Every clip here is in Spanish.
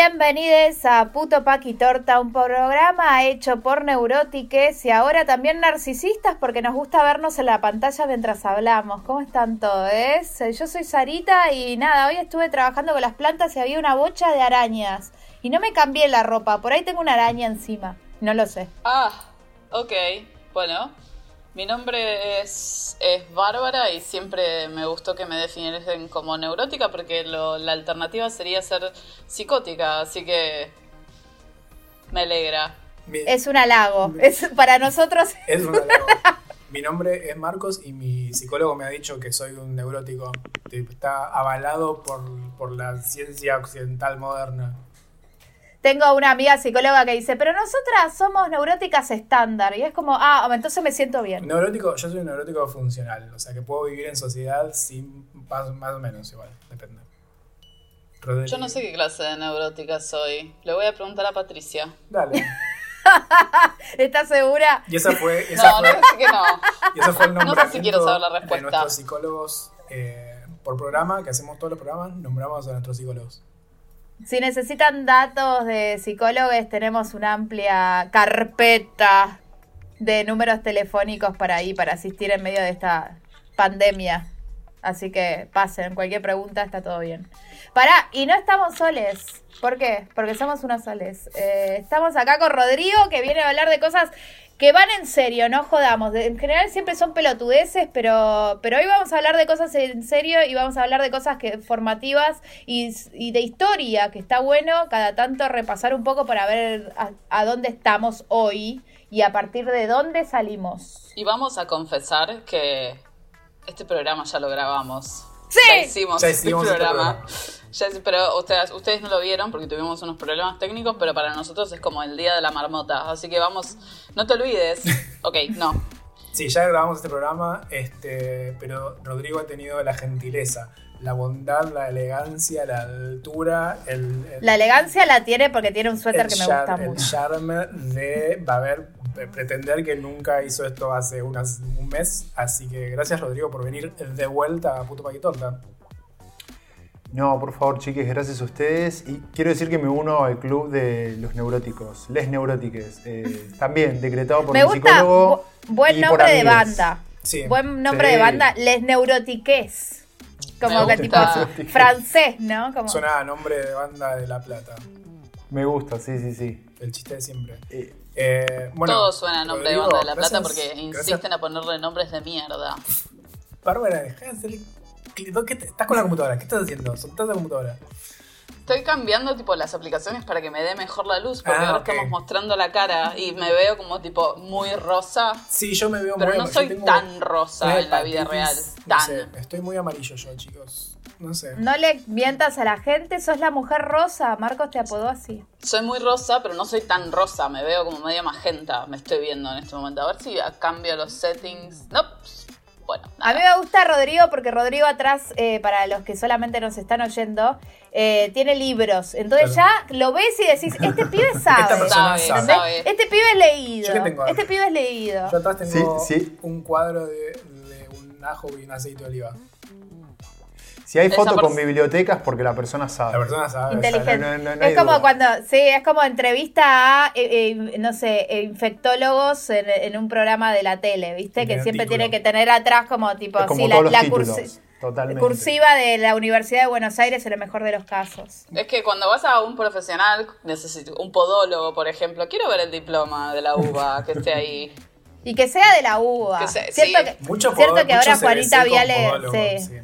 Bienvenidos a Puto Paqui Torta, un programa hecho por neurótiques y ahora también narcisistas porque nos gusta vernos en la pantalla mientras hablamos. ¿Cómo están todos? Yo soy Sarita y nada, hoy estuve trabajando con las plantas y había una bocha de arañas. Y no me cambié la ropa, por ahí tengo una araña encima. No lo sé. Ah, ok. Bueno, mi nombre es, es Bárbara y siempre me gustó que me definiesen como neurótica porque la alternativa sería ser psicótica, así que me alegra. es un halago, es, para nosotros es un halago. Mi nombre es Marcos y mi psicólogo me ha dicho que soy un neurótico. Está avalado por, por la ciencia occidental moderna. Tengo una amiga psicóloga que dice, pero nosotras somos neuróticas estándar. Y es como, ah, entonces me siento bien. Neurótico, yo soy un neurótico funcional. O sea, que puedo vivir en sociedad sin más, o menos igual, depende. Yo no sé qué clase de neurótica soy. Le voy a preguntar a Patricia. Dale. ¿Estás segura? Y esa fue. no, no sé que no. Y ese fue el nombre no sé si quiero saber la respuesta. de nuestros psicólogos eh, por programa, que hacemos todos los programas, nombramos a nuestros psicólogos. Si necesitan datos de psicólogos, tenemos una amplia carpeta de números telefónicos para ahí, para asistir en medio de esta pandemia. Así que pasen, cualquier pregunta está todo bien. Pará, y no estamos soles. ¿Por qué? Porque somos unos soles. Eh, estamos acá con Rodrigo, que viene a hablar de cosas que van en serio, no jodamos. En general siempre son pelotudeces, pero, pero hoy vamos a hablar de cosas en serio y vamos a hablar de cosas que, formativas y, de historia, que está bueno cada tanto repasar un poco para ver a, dónde estamos hoy y a partir de dónde salimos. Y vamos a confesar que este programa ya lo grabamos. Sí, ya hicimos, este programa pero ustedes, ustedes no lo vieron porque tuvimos unos problemas técnicos, pero para nosotros es como el día de la marmota. Así que vamos, no te olvides. Ok, no. Sí, ya grabamos este programa, este, pero Rodrigo ha tenido la gentileza, la bondad, la elegancia, la altura, el, la elegancia la tiene porque tiene un suéter que me gusta mucho. El charme de, va a ver, pretender que nunca hizo esto hace unas, un mes. Así que gracias Rodrigo por venir de vuelta a Puto Paquitorta. No, por favor, chiques, gracias a ustedes. Y quiero decir que me uno al club de los neuróticos, les neurótiques. Eh, también, decretado por me un psicólogo. buen nombre de banda. Sí. Buen nombre de banda, les neurotiques. Como que tipo francés, ¿no? Como... Suena a nombre de banda de La Plata. Me gusta, sí, sí, sí. El chiste de siempre. Eh, eh, bueno, Todo suena a nombre de banda de La Plata porque insisten a ponerle nombres de mierda. Bárbara, de hacerle estás con la computadora? ¿Qué estás haciendo? Soltás la computadora. Estoy cambiando tipo las aplicaciones para que me dé mejor la luz, porque ah, ahora estamos mostrando la cara y me veo como tipo muy rosa. Sí, yo me veo pero no soy tan rosa en la vida real. Tan. estoy muy amarillo yo, chicos. No sé. No le mientas a la gente, sos la mujer rosa. Marcos te apodó así. Soy muy rosa, pero no soy tan rosa. Me veo como medio magenta. Me estoy viendo en este momento. A ver si cambio los settings. No, a mí me gusta Rodrigo porque Rodrigo atrás, eh, para los que solamente nos están oyendo, eh, tiene libros. Entonces ya lo ves y decís, este pibe sabe. sabe, Este pibe es leído. Este pibe es leído. Yo atrás tengo un cuadro de, de un ajo y un aceite de oliva. Si hay fotos con bibliotecas, porque la persona sabe. La persona sabe. Inteligente. es como cuando, sí, es como entrevista a, eh, eh, no sé, infectólogos en, un programa de la tele, ¿viste? Que siempre tiene que tener atrás como tipo, sí, la, la cursiva de la Universidad de Buenos Aires en el mejor de los casos. Es que cuando vas a un profesional, necesito un podólogo, por ejemplo, quiero ver el diploma de la UBA que esté ahí. Y que sea de la UBA. cierto que, cierto que ahora Juanita Viale. Sí.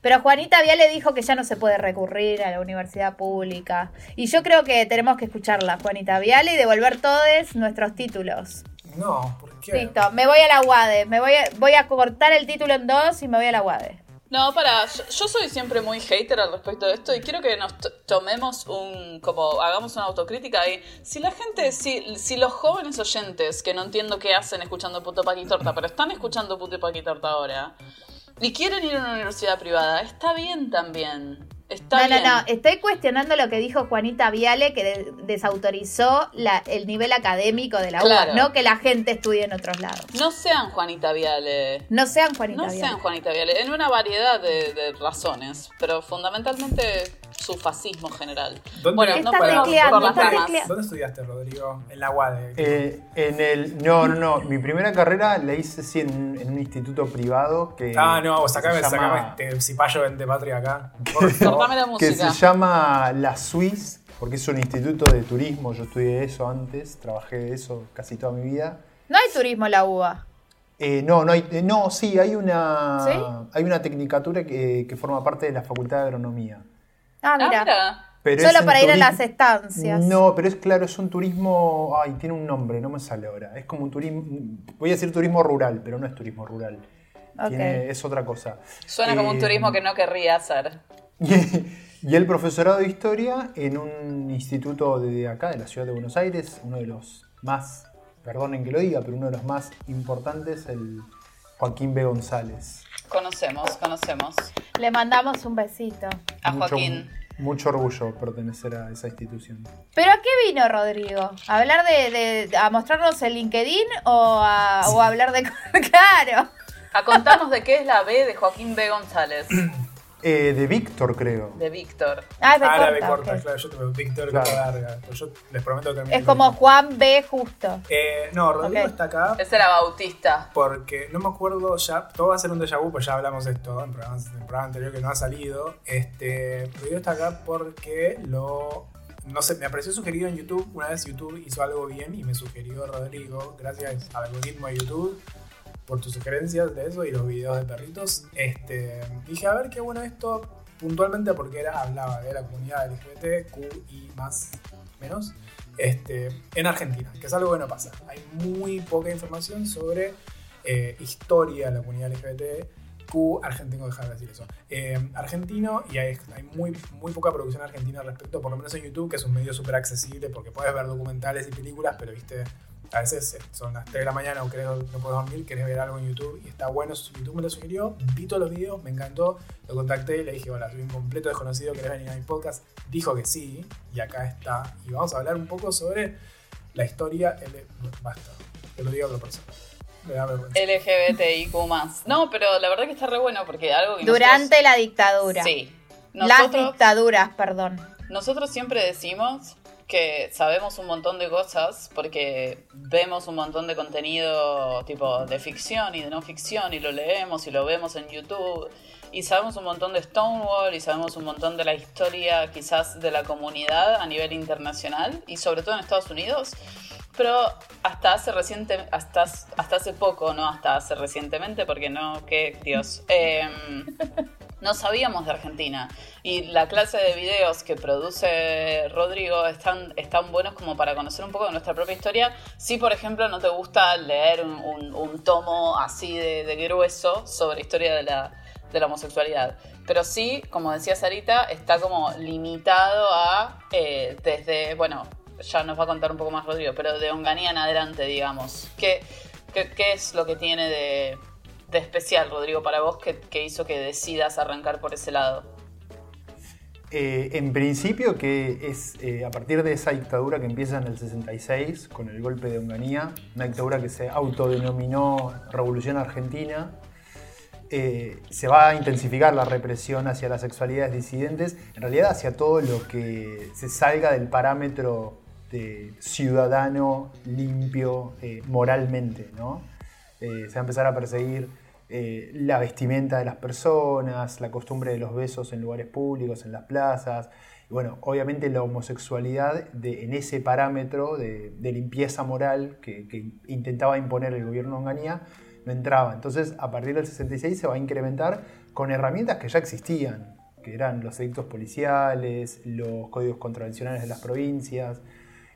Pero Juanita Viale dijo que ya no se puede recurrir a la universidad pública. Y yo creo que tenemos que escucharla, Juanita Viale, y devolver todos nuestros títulos. No, ¿por qué? Listo, me voy a la UADE. Me voy a, voy a cortar el título en dos y me voy a la UADE. No, para, yo, soy siempre muy hater al respecto de esto y quiero que nos tomemos un, como hagamos una autocrítica y si la gente, si, si los jóvenes oyentes, que no entiendo qué hacen escuchando Puto Paquitorta, pero están escuchando Puto Paquitorta ahora, y quieren ir a una universidad privada, está bien también. Está no, no, no, estoy cuestionando lo que dijo Juanita Viale, que desautorizó la, el nivel académico de la UBA, no que la gente estudie en otros lados. No sean Juanita Viale. No sean Juanita Viale. No sean Juanita Viale, en una variedad de, razones, pero fundamentalmente su fascismo general. ¿Dónde- bueno, ¿Qué no tecleando? ¿Dónde estudiaste, Rodrigo? En la UADE. Eh, en el. No, no, no. Mi primera carrera la hice sí, en, en un instituto privado que. ah, no, vos sacame, llama- sacame este cipayo de patria acá. Por favor. La que música. se llama La Suisse, porque es un instituto de turismo. Yo estudié eso antes, trabajé de eso casi toda mi vida. No hay turismo en la UBA. Eh, no, no, hay, eh, no, sí, hay una, ¿Sí? hay una tecnicatura que, que forma parte de la Facultad de Agronomía. Ah, Ah, mira. Pero Solo para ir a las estancias. No, pero es claro, es un turismo. Ay, tiene un nombre, no me sale ahora. Es como un turismo. Voy a decir turismo rural, pero no es turismo rural. Ok. Tiene- es otra cosa. Suena como un Eh, turismo que no querría hacer. Y, y el profesorado de historia en un instituto de acá, de la ciudad de Buenos Aires, uno de los más, perdonen que lo diga, pero uno de los más importantes, el Joaquín B. González. Conocemos, conocemos. Le mandamos un besito. A Mucho- Joaquín. Mucho orgullo pertenecer a esa institución. ¿Pero a qué vino Rodrigo? ¿A hablar de, de- a mostrarnos el LinkedIn o a, o a hablar de claro? A contarnos de qué es la B de Joaquín B. González, Eh, de Víctor, creo. de Víctor. Ah, es de Ah, la B corta, corta, ok. claro. Yo tuve Víctor Claro. larga. Yo les prometo que Es como Juan B. Justo. Eh, no, Rodrigo está acá Ese era Bautista. porque no me acuerdo ya. Todo va a ser un déjà vu, pues ya hablamos de esto en programas, en el programa anterior que no ha salido. Este, Rodrigo está acá porque lo. No sé, me apareció sugerido en YouTube. Una vez YouTube hizo algo bien y me sugirió Rodrigo, gracias al algoritmo de YouTube, por tus sugerencias de eso y los videos de perritos. Este, dije, a ver qué bueno esto, puntualmente porque era, hablaba de la comunidad LGBT, Q y más, menos, este, en Argentina, que es algo que no pasa. Hay muy poca información sobre eh, historia de la comunidad LGBT. Q, argentino, dejar de decir eso. Eh, argentino, y hay, hay muy, muy poca producción argentina al respecto, por lo menos en YouTube, que es un medio súper accesible porque puedes ver documentales y películas, pero viste, a veces eh, son las 3 de la mañana o creo no puedes dormir, querés ver algo en YouTube y está bueno. YouTube me lo sugirió, vi todos los videos, me encantó, lo contacté y le dije, hola, soy un completo desconocido, ¿querés venir a mi podcast? Dijo que sí, y acá está. Y vamos a hablar un poco sobre la historia. L Basta, te lo digo a otra persona. LGBTIQ No, pero la verdad que está re bueno porque algo que Durante la dictadura. nosotros- Sí. Las dictaduras, perdón. nosotros siempre decimos que sabemos un montón de cosas porque vemos un montón de contenido tipo de ficción y de no ficción y lo leemos y lo vemos en YouTube y sabemos un montón de Stonewall y sabemos un montón de la historia quizás de la comunidad a nivel internacional y sobre todo en Estados Unidos. Pero hasta hace reciente, hasta, hasta hace poco, no hasta hace recientemente, porque no, que Dios, em, no sabíamos de Argentina. Y la clase de videos que produce Rodrigo están, están buenos como para conocer un poco de nuestra propia historia. Si, por ejemplo, no te gusta leer un, tomo así de, grueso sobre historia de la, de la homosexualidad. Pero sí, como decía Sarita, está como limitado a eh, desde, bueno, ya nos va a contar un poco más Rodrigo, pero de Onganía en adelante, digamos. ¿Qué, qué, qué es lo que tiene de, de especial, Rodrigo, para vos que, hizo que decidas arrancar por ese lado? Eh, en principio que es eh, a partir de esa dictadura que empieza en el 66 con el golpe de Onganía, una dictadura que se autodenominó Revolución Argentina, eh, se va a intensificar la represión hacia las sexualidades disidentes, en realidad hacia todo lo que se salga del parámetro de ciudadano limpio eh, moralmente, ¿no? Eh, se va a empezar a perseguir eh, la vestimenta de las personas, la costumbre de los besos en lugares públicos, en las plazas. Y bueno, obviamente la homosexualidad de- en ese parámetro de, limpieza moral que, intentaba imponer el gobierno Onganía no entraba. Entonces, a partir del 66 se va a incrementar con herramientas que ya existían, que eran los edictos policiales, los códigos contravencionales de las provincias,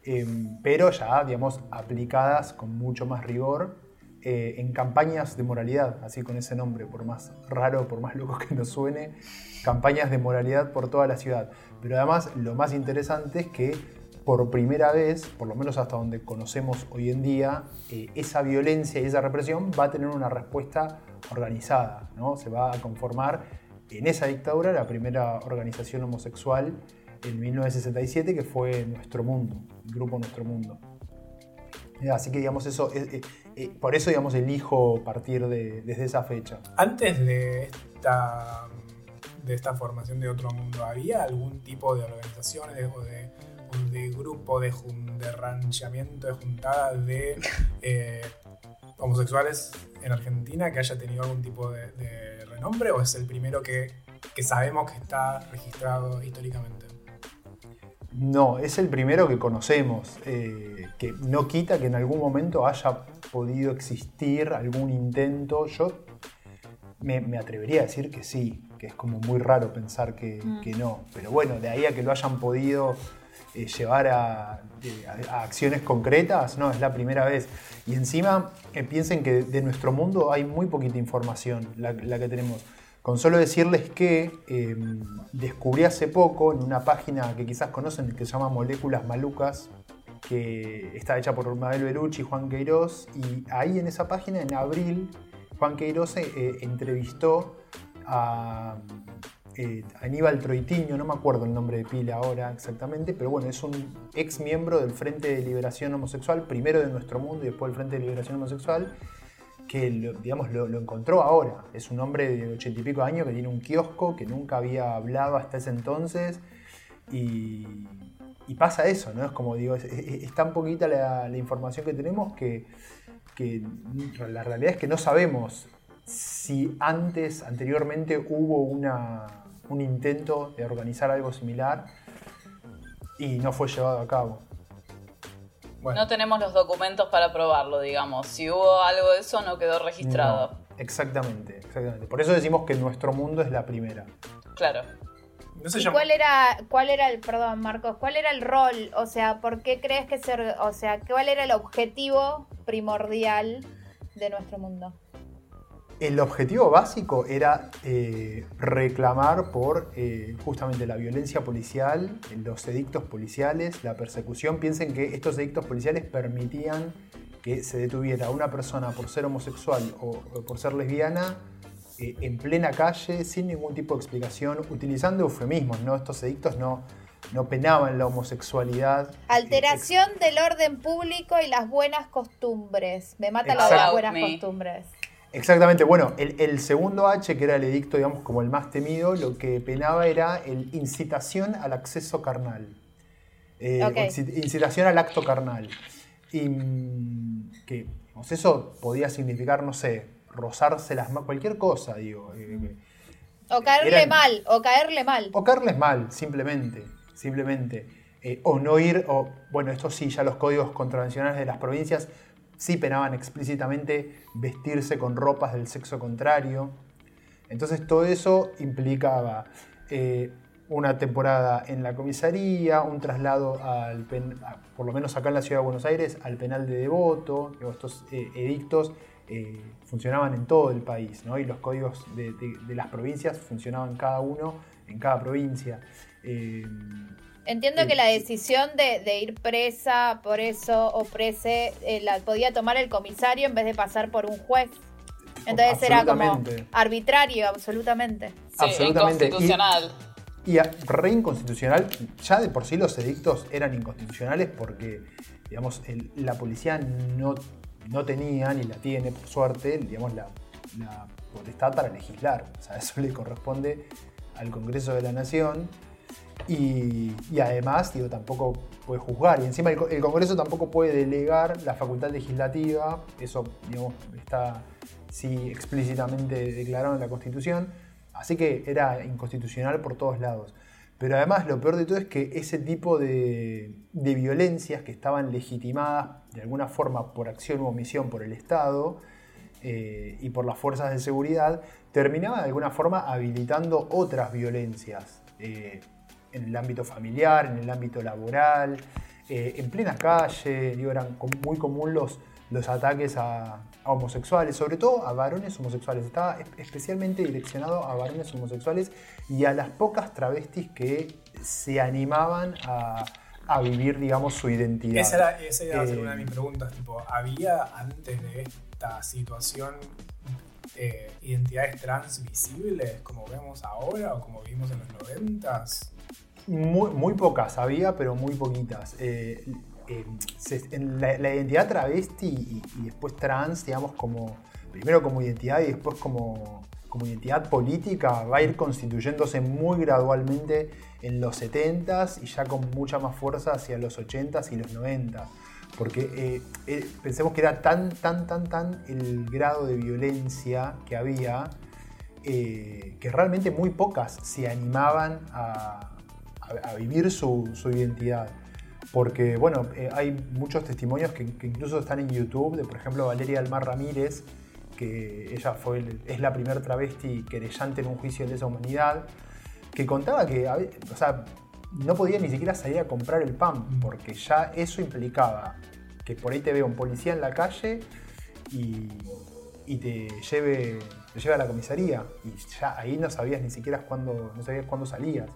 eh, pero ya, digamos, aplicadas con mucho más rigor eh, en campañas de moralidad, así con ese nombre, por más raro, por más loco que nos suene, campañas de moralidad por toda la ciudad. Pero además, lo más interesante es que por primera vez, por lo menos hasta donde conocemos hoy en día, eh, esa violencia y esa represión va a tener una respuesta organizada, ¿no? Se va a conformar en esa dictadura la primera organización homosexual en 1967, que fue Nuestro Mundo, el grupo Nuestro Mundo. Así que, digamos, eso, eh, eh, por eso, digamos, elijo partir de, desde esa fecha. Antes de esta de esta formación de otro mundo, ¿había algún tipo de organizaciones o de, de grupo de, jun- de ranchamiento, de juntada de eh, homosexuales en Argentina que haya tenido algún tipo de, de renombre o es el primero que, que sabemos que está registrado históricamente? No, es el primero que conocemos, eh, que no quita que en algún momento haya podido existir algún intento. Yo me, me atrevería a decir que sí, que es como muy raro pensar que, que no. Pero bueno, de ahí a que lo hayan podido eh, llevar a, de- a- a acciones concretas, no, es la primera vez. Y encima eh, piensen que de, nuestro mundo hay muy poquita información, la, la que tenemos. Con solo decirles que eh, descubrí hace poco en una página que quizás conocen que se llama Moléculas Malucas, que está hecha por Mabel Belucci y Juan Queiroz, y ahí en esa página, en abril, Juan Queiroz eh, eh, entrevistó a eh, Aníbal Troitiño, no me acuerdo el nombre de pila ahora exactamente, pero bueno, es un ex miembro del Frente de Liberación Homosexual, primero de nuestro mundo y después del Frente de Liberación Homosexual, que lo, digamos, lo encontró ahora. Es un hombre de ochenta y pico años que tiene un kiosco, que nunca había hablado hasta ese entonces, y, y pasa eso, ¿no? Es como digo, es, es- es tan poquita la, la información que tenemos que, que la realidad es que no sabemos si antes, anteriormente, hubo una, un intento de organizar algo similar y no fue llevado a cabo. Bueno, No tenemos los documentos para probarlo, digamos. Si hubo algo de eso, no quedó registrado. No, exactamente, exactamente. Por eso decimos que nuestro mundo es la primera. Claro. No se ¿Y llama- cuál era, cuál era el, perdón Marcos, cuál era el rol? O sea, ¿por qué crees que se, or- o sea, cuál era el objetivo primordial de nuestro mundo? El objetivo básico era eh, reclamar por eh, justamente la violencia policial, los edictos policiales, la persecución. Piensen que estos edictos policiales permitían que se detuviera a una persona por ser homosexual o, o por ser lesbiana eh, en plena calle sin ningún tipo de explicación, utilizando eufemismos. ¿no? Estos edictos no, no penaban la homosexualidad. eh, Alteración del orden público y las buenas costumbres. Me mata lo de las buenas Me. costumbres. Exactamente, bueno, el, el segundo H, que era el edicto, digamos, como el más temido, lo que penaba era el incitación al acceso carnal. Eh, Incitación al acto carnal. Y mm, que eso podía significar, no sé, rozarse las manos, cualquier cosa, digo. eh, O caerle Eran- mal, o caerle mal. o caerles mal, simplemente. Simplemente. Eh, o no ir, o bueno, esto sí, ya los códigos contravencionales de las provincias sí penaban explícitamente vestirse con ropas del sexo contrario. Entonces todo eso implicaba eh, una temporada en la comisaría, un traslado al pen- a- por lo menos acá en la ciudad de Buenos Aires, al penal de Devoto. Estos eh, edictos eh, funcionaban en todo el país, ¿no? Y los códigos de, de- de las provincias funcionaban cada uno en cada provincia. Eh, Entiendo Sí. que la decisión de, de ir presa por eso o prese eh, la podía tomar el comisario en vez de pasar por un juez. Entonces era como arbitrario, absolutamente. Sí, Absolutamente. inconstitucional. Y a- re inconstitucional, ya de por sí los edictos eran inconstitucionales porque, digamos, el- la policía no, no tenía, ni la tiene, por suerte, digamos, la, potestad para legislar. Eso le corresponde al Congreso de la Nación. Y, además, digo, tampoco puede juzgar. Y encima el, el Congreso tampoco puede delegar la facultad legislativa. Eso, digamos, está sí explícitamente declarado en la Constitución. Así que era inconstitucional por todos lados. Pero además lo peor de todo es que ese tipo de, violencias que estaban legitimadas de alguna forma por acción u omisión por el Estado eh, y por las fuerzas de seguridad, terminaban de alguna forma habilitando otras violencias eh, en el ámbito familiar, en el ámbito laboral, eh, en plena calle, eran muy común los, los ataques a, a homosexuales, sobre todo a varones homosexuales. Estaba es- especialmente direccionado a varones homosexuales y a las pocas travestis que se animaban a, a vivir, digamos, su identidad. Esa, era, esa iba a ser Eh, una de mis preguntas. Tipo, ¿había antes de esta situación eh, identidades trans visibles como vemos ahora o como vimos en los noventas? Muy, muy pocas había, pero muy poquitas. Eh, eh, se- en la, la identidad travesti y, y después trans, digamos, como primero como identidad y después como, como identidad política va a ir constituyéndose muy gradualmente en los 70s y ya con mucha más fuerza hacia los 80s y los 90 porque eh, eh, pensemos que era tan, tan, tan, tan el grado de violencia que había eh, que realmente muy pocas se animaban a, vivir su, identidad. Porque, bueno, hay muchos testimonios que, incluso están en YouTube, de por ejemplo Valeria Almar Ramírez, que ella fue, es la primer travesti querellante en un juicio de esa humanidad, que contaba que, o sea, no podía ni siquiera salir a comprar el pan, porque ya eso implicaba que por ahí te vea un policía en la calle y, te lleve, te lleve a la comisaría. Y ya ahí no sabías ni siquiera cuándo, no sabías cuándo salías.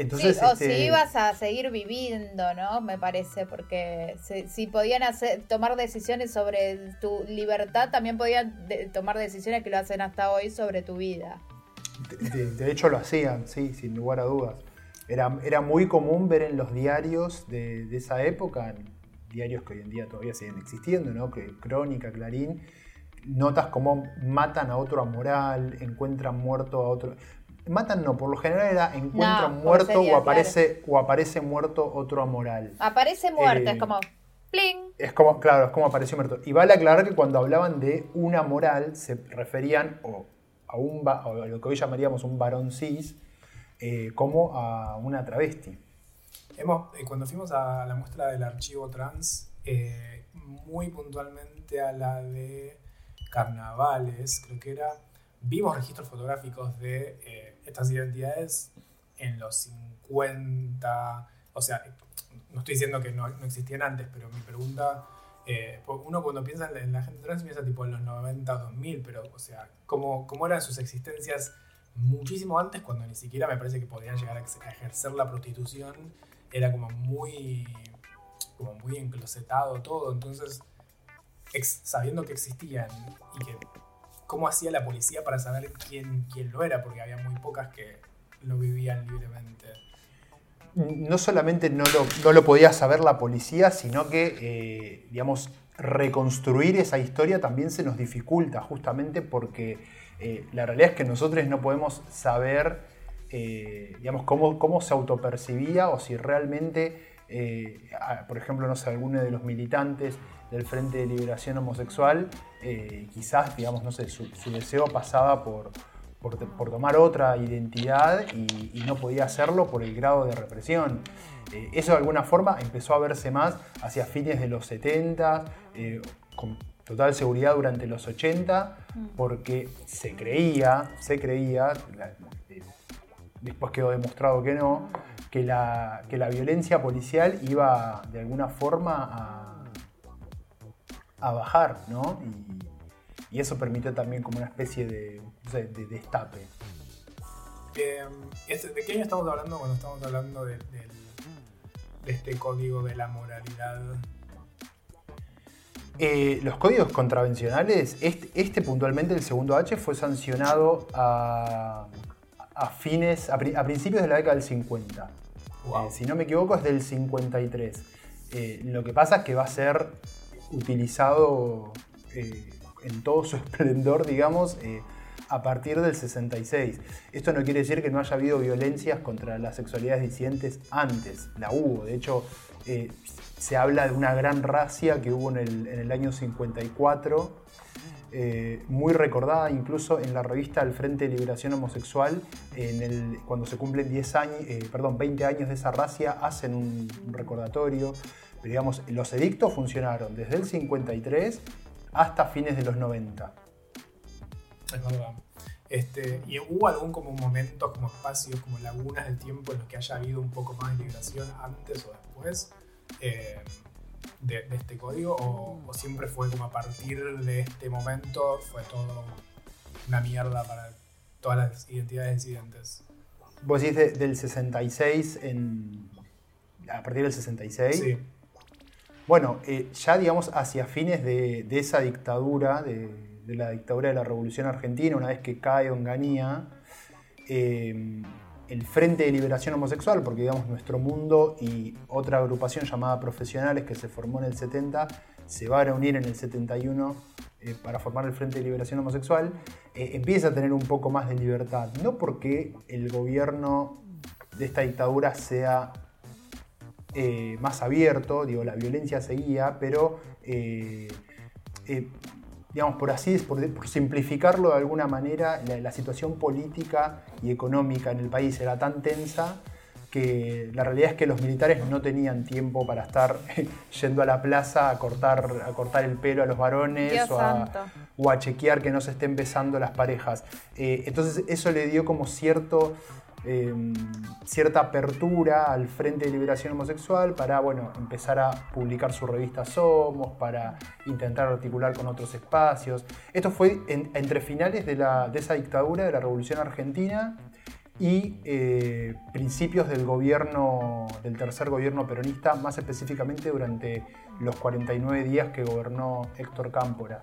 Entonces, sí, o si este, ibas a seguir viviendo, ¿no? Me parece, porque si, podían hacer, tomar decisiones sobre tu libertad, también podían tomar decisiones que lo hacen hasta hoy sobre tu vida. De, hecho lo hacían, sí, sin lugar a dudas. Era, era muy común ver en los diarios de, de, esa época, diarios que hoy en día todavía siguen existiendo, ¿no? Que Crónica, Clarín, notas como matan a otro amoral, encuentran muerto a otro. Matan no, por lo general era encuentran muerto o aparece, o aparece muerto otro amoral. Aparece muerto, es eh, como ¡pling! Es como, claro, es como apareció muerto. Y vale aclarar que cuando hablaban de una moral se referían o a, un, a lo que hoy llamaríamos un varón cis, eh, como a una travesti. Hemos, eh, cuando fuimos a la muestra del archivo trans, eh, muy puntualmente a la de carnavales, creo que era, vimos registros fotográficos de estas identidades en los 50, o sea, no estoy diciendo que no, existían antes, pero mi pregunta eh, uno cuando piensa en la gente trans piensa tipo en los 90, 2000, pero o sea, ¿cómo, cómo eran sus existencias muchísimo antes cuando ni siquiera me parece que podían llegar a ejercer la prostitución? Era como muy, como muy enclosetado todo, entonces sabiendo que existían y que cómo hacía la policía para saber quién, quién lo era, porque había muy pocas que lo vivían libremente. No solamente no lo, podía saber la policía, sino que, eh, digamos, reconstruir esa historia también se nos dificulta, justamente porque eh, la realidad es que nosotros no podemos saber, eh, digamos, cómo, cómo se autopercibía o si realmente, por ejemplo, no sé, alguno de los militantes del Frente de Liberación Homosexual, quizás, digamos, no sé, su deseo pasaba por por, tomar otra identidad y, no podía hacerlo por el grado de represión. Eh, eso de alguna forma empezó a verse más hacia fines de los 70, eh, con total seguridad durante los 80, mm. porque se creía, se creía, eh, después quedó demostrado que no, que la, que la violencia policial iba de alguna forma a, a bajar, ¿no? Y eso permitió también como una especie de, destape. Em, ¿De qué año estamos hablando cuando estamos hablando de, este código de la moralidad? Eh, los códigos contravencionales, este, este, puntualmente, el segundo H, fue sancionado a, fines, a, principios de la década del 50. Eh, si no me equivoco, es del 53. Eh, lo que pasa es que va a ser utilizado en todo su esplendor, digamos, eh, a partir del 66. Esto no quiere decir que no haya habido violencias contra las sexualidades disidentes antes, la hubo. De hecho, eh, se habla de una gran racia que hubo en el, año 54, eh, muy recordada incluso en la revista El Frente de Liberación Homosexual, cuando se cumplen 10 años, perdón, 20 años de esa racia, hacen un recordatorio. Pero digamos, los edictos funcionaron desde el 53 hasta fines de los 90. Es verdad. Este, ¿Y hubo algún como momento, como espacios, como lagunas del tiempo en los que haya habido un poco más de liberación antes o después eh, de, este código? O, siempre fue como a partir de este momento fue todo una mierda para todas las identidades disidentes? Vos decís del 66 en, a partir del 66. Sí. Bueno, eh, ya digamos hacia fines de, esa dictadura, de, la dictadura de la Revolución Argentina, una vez que cae Onganía, eh, el Frente de Liberación Homosexual, porque digamos nuestro mundo y otra agrupación llamada Profesionales que se formó en el 70, se va a reunir en el 71 eh, para formar el Frente de Liberación Homosexual, eh, empieza a tener un poco más de libertad. No porque el gobierno de esta dictadura sea eh, más abierto, digo, la violencia seguía, pero, digamos, por así, por, por, simplificarlo de alguna manera, la situación política y económica en el país era tan tensa que la realidad es que los militares no tenían tiempo para estar yendo a la plaza a cortar, a cortar el pelo a los varones o a, chequear que no se estén besando las parejas. Eh, entonces eso le dio como cierto, em, cierta apertura al Frente de Liberación Homosexual para bueno, empezar a publicar su revista Somos, para intentar articular con otros espacios. Esto fue entre finales de, la, de esa dictadura, de la Revolución Argentina, y eh, principios del gobierno, del tercer gobierno peronista, más específicamente durante los 49 días que gobernó Héctor Cámpora.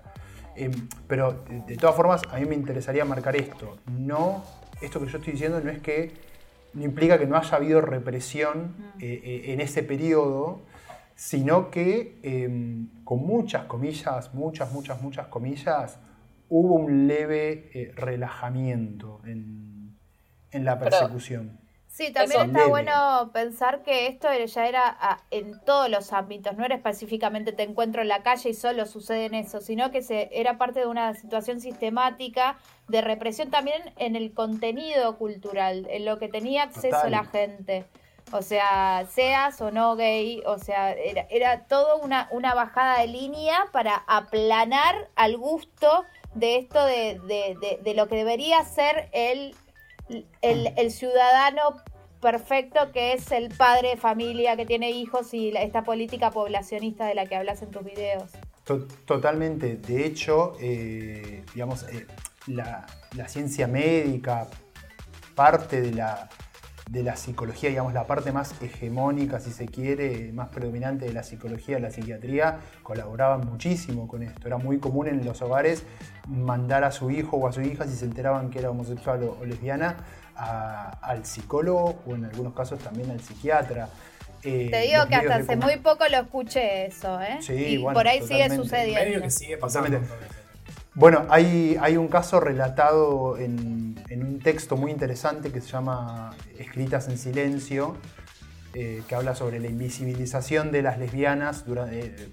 Em, pero de, todas formas, a mí me interesaría marcar esto. No, esto que yo estoy diciendo no es que no implica que no haya habido represión eh, eh, en ese periodo, sino que em, con muchas comillas, muchas, muchas, muchas comillas, hubo un leve relajamiento en en la persecución. Sí, también está bueno pensar que esto ya era ah, en todos los ámbitos, no era específicamente te encuentro en la calle y solo sucede en eso, sino que se, era parte de una situación sistemática de represión también en el contenido cultural, en lo que tenía acceso la gente. O sea, seas o no gay, o sea, era, era todo una, una bajada de línea para aplanar al gusto de esto de, de, de lo que debería ser el el, ciudadano perfecto que es el padre de familia que tiene hijos y esta política poblacionista de la que hablas en tus videos. Totalmente. De hecho, eh, digamos, eh, la, ciencia médica, parte de la, de la psicología, digamos, la parte más hegemónica, si se quiere, más predominante de la psicología, de la psiquiatría, colaboraban muchísimo con esto. Era muy común en los hogares mandar a su hijo o a su hija, si se enteraban que era homosexual o, lesbiana, al psicólogo o en algunos casos también al psiquiatra. Eh, Te digo que hasta hace muy poco lo escuché eso, ¿eh? Sí, y por ahí sigue sucediendo. que sigue pasando. Bueno, hay, hay, un caso relatado en, un texto muy interesante que se llama Escritas en Silencio, eh, que habla sobre la invisibilización de las lesbianas durante, eh,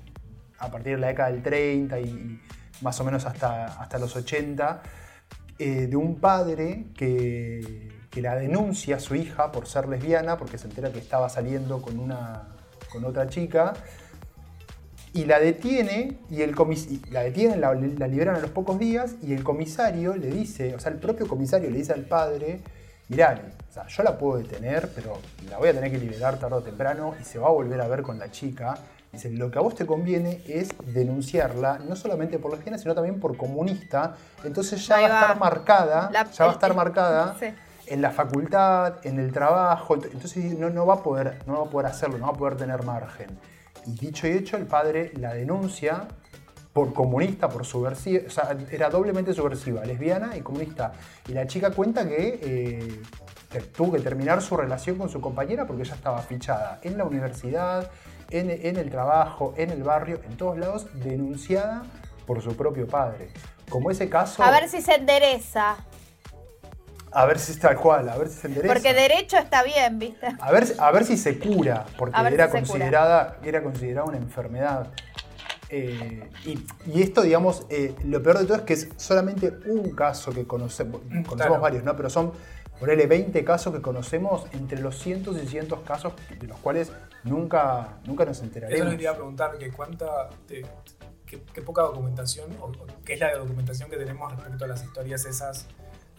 a partir de la década del 30 y, más o menos hasta, hasta los 80, eh, de un padre que, la denuncia a su hija por ser lesbiana, porque se entera que estaba saliendo con, una, con otra chica, y la detiene, y el la detienen, la, liberan a los pocos días, y el comisario le dice, o sea, el propio comisario le dice al padre, mirá, o sea, yo la puedo detener, pero la voy a tener que liberar tarde o temprano, y se va a volver a ver con la chica, Dice, lo que a vos te conviene es denunciarla, no solamente por lesbiana, sino también por comunista. Entonces ya va, a estar marcada, ya va a estar marcada en la facultad, en el trabajo. Entonces no, no, va a poder, no va a poder hacerlo, no va a poder tener margen. Y dicho y hecho, el padre la denuncia por comunista, por subversiva, o sea, era doblemente subversiva, lesbiana y comunista. Y la chica cuenta que eh, tuvo que terminar su relación con su compañera porque ella estaba fichada en la universidad, en, el trabajo, en el barrio, en todos lados, denunciada por su propio padre. Como ese caso... A ver si se endereza. A ver si está tal cual, a ver si se endereza. Porque derecho está bien, ¿viste? A ver, a ver si se cura, porque era, considerada, era considerada una enfermedad. Eh, y, esto, digamos, eh, lo peor de todo es que es solamente un caso que conocemos, conocemos varios, ¿no? Pero son ponele 20 casos que conocemos entre los cientos y cientos casos de los cuales nunca, nunca nos enteraremos. Eso les quería preguntar, que cuánta, qué, poca documentación, o, qué es la documentación que tenemos respecto a las historias esas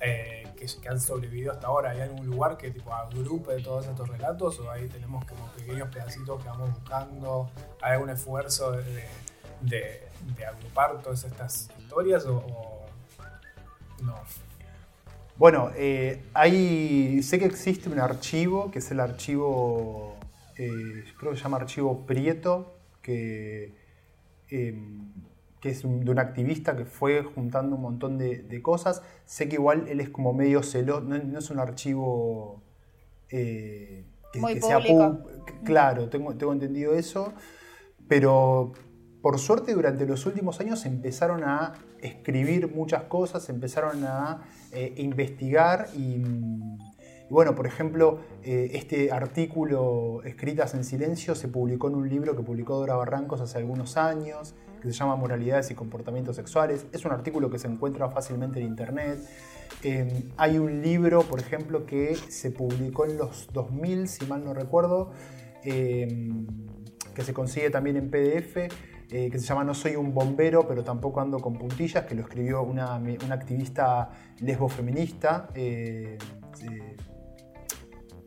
eh, que, han sobrevivido hasta ahora. ¿Hay algún lugar que tipo agrupe todos estos relatos o ahí tenemos como pequeños pedacitos que vamos buscando? ¿Hay algún esfuerzo de, agrupar todas estas historias o no? Bueno, eh, hay, sé que existe un archivo, que es el archivo, eh, creo que se llama archivo Prieto, que, em, que es de un activista que fue juntando un montón de, cosas. Sé que igual él es como medio celoso, no, es un archivo eh, que, sea público. Claro, tengo, tengo entendido eso, pero por suerte durante los últimos años empezaron a escribir muchas cosas, empezaron a eh, investigar y, bueno, por ejemplo, eh, este artículo Escritas en Silencio se publicó en un libro que publicó Dora Barrancos hace algunos años, se llama Moralidades y Comportamientos Sexuales. Es un artículo que se encuentra fácilmente en Internet. Eh, hay un libro, por ejemplo, que se publicó en los 2000, si mal no recuerdo, que se consigue también en PDF, eh, que se llama No soy un bombero, pero tampoco ando con puntillas, que lo escribió una, activista lesbo-feminista. Eh, eh,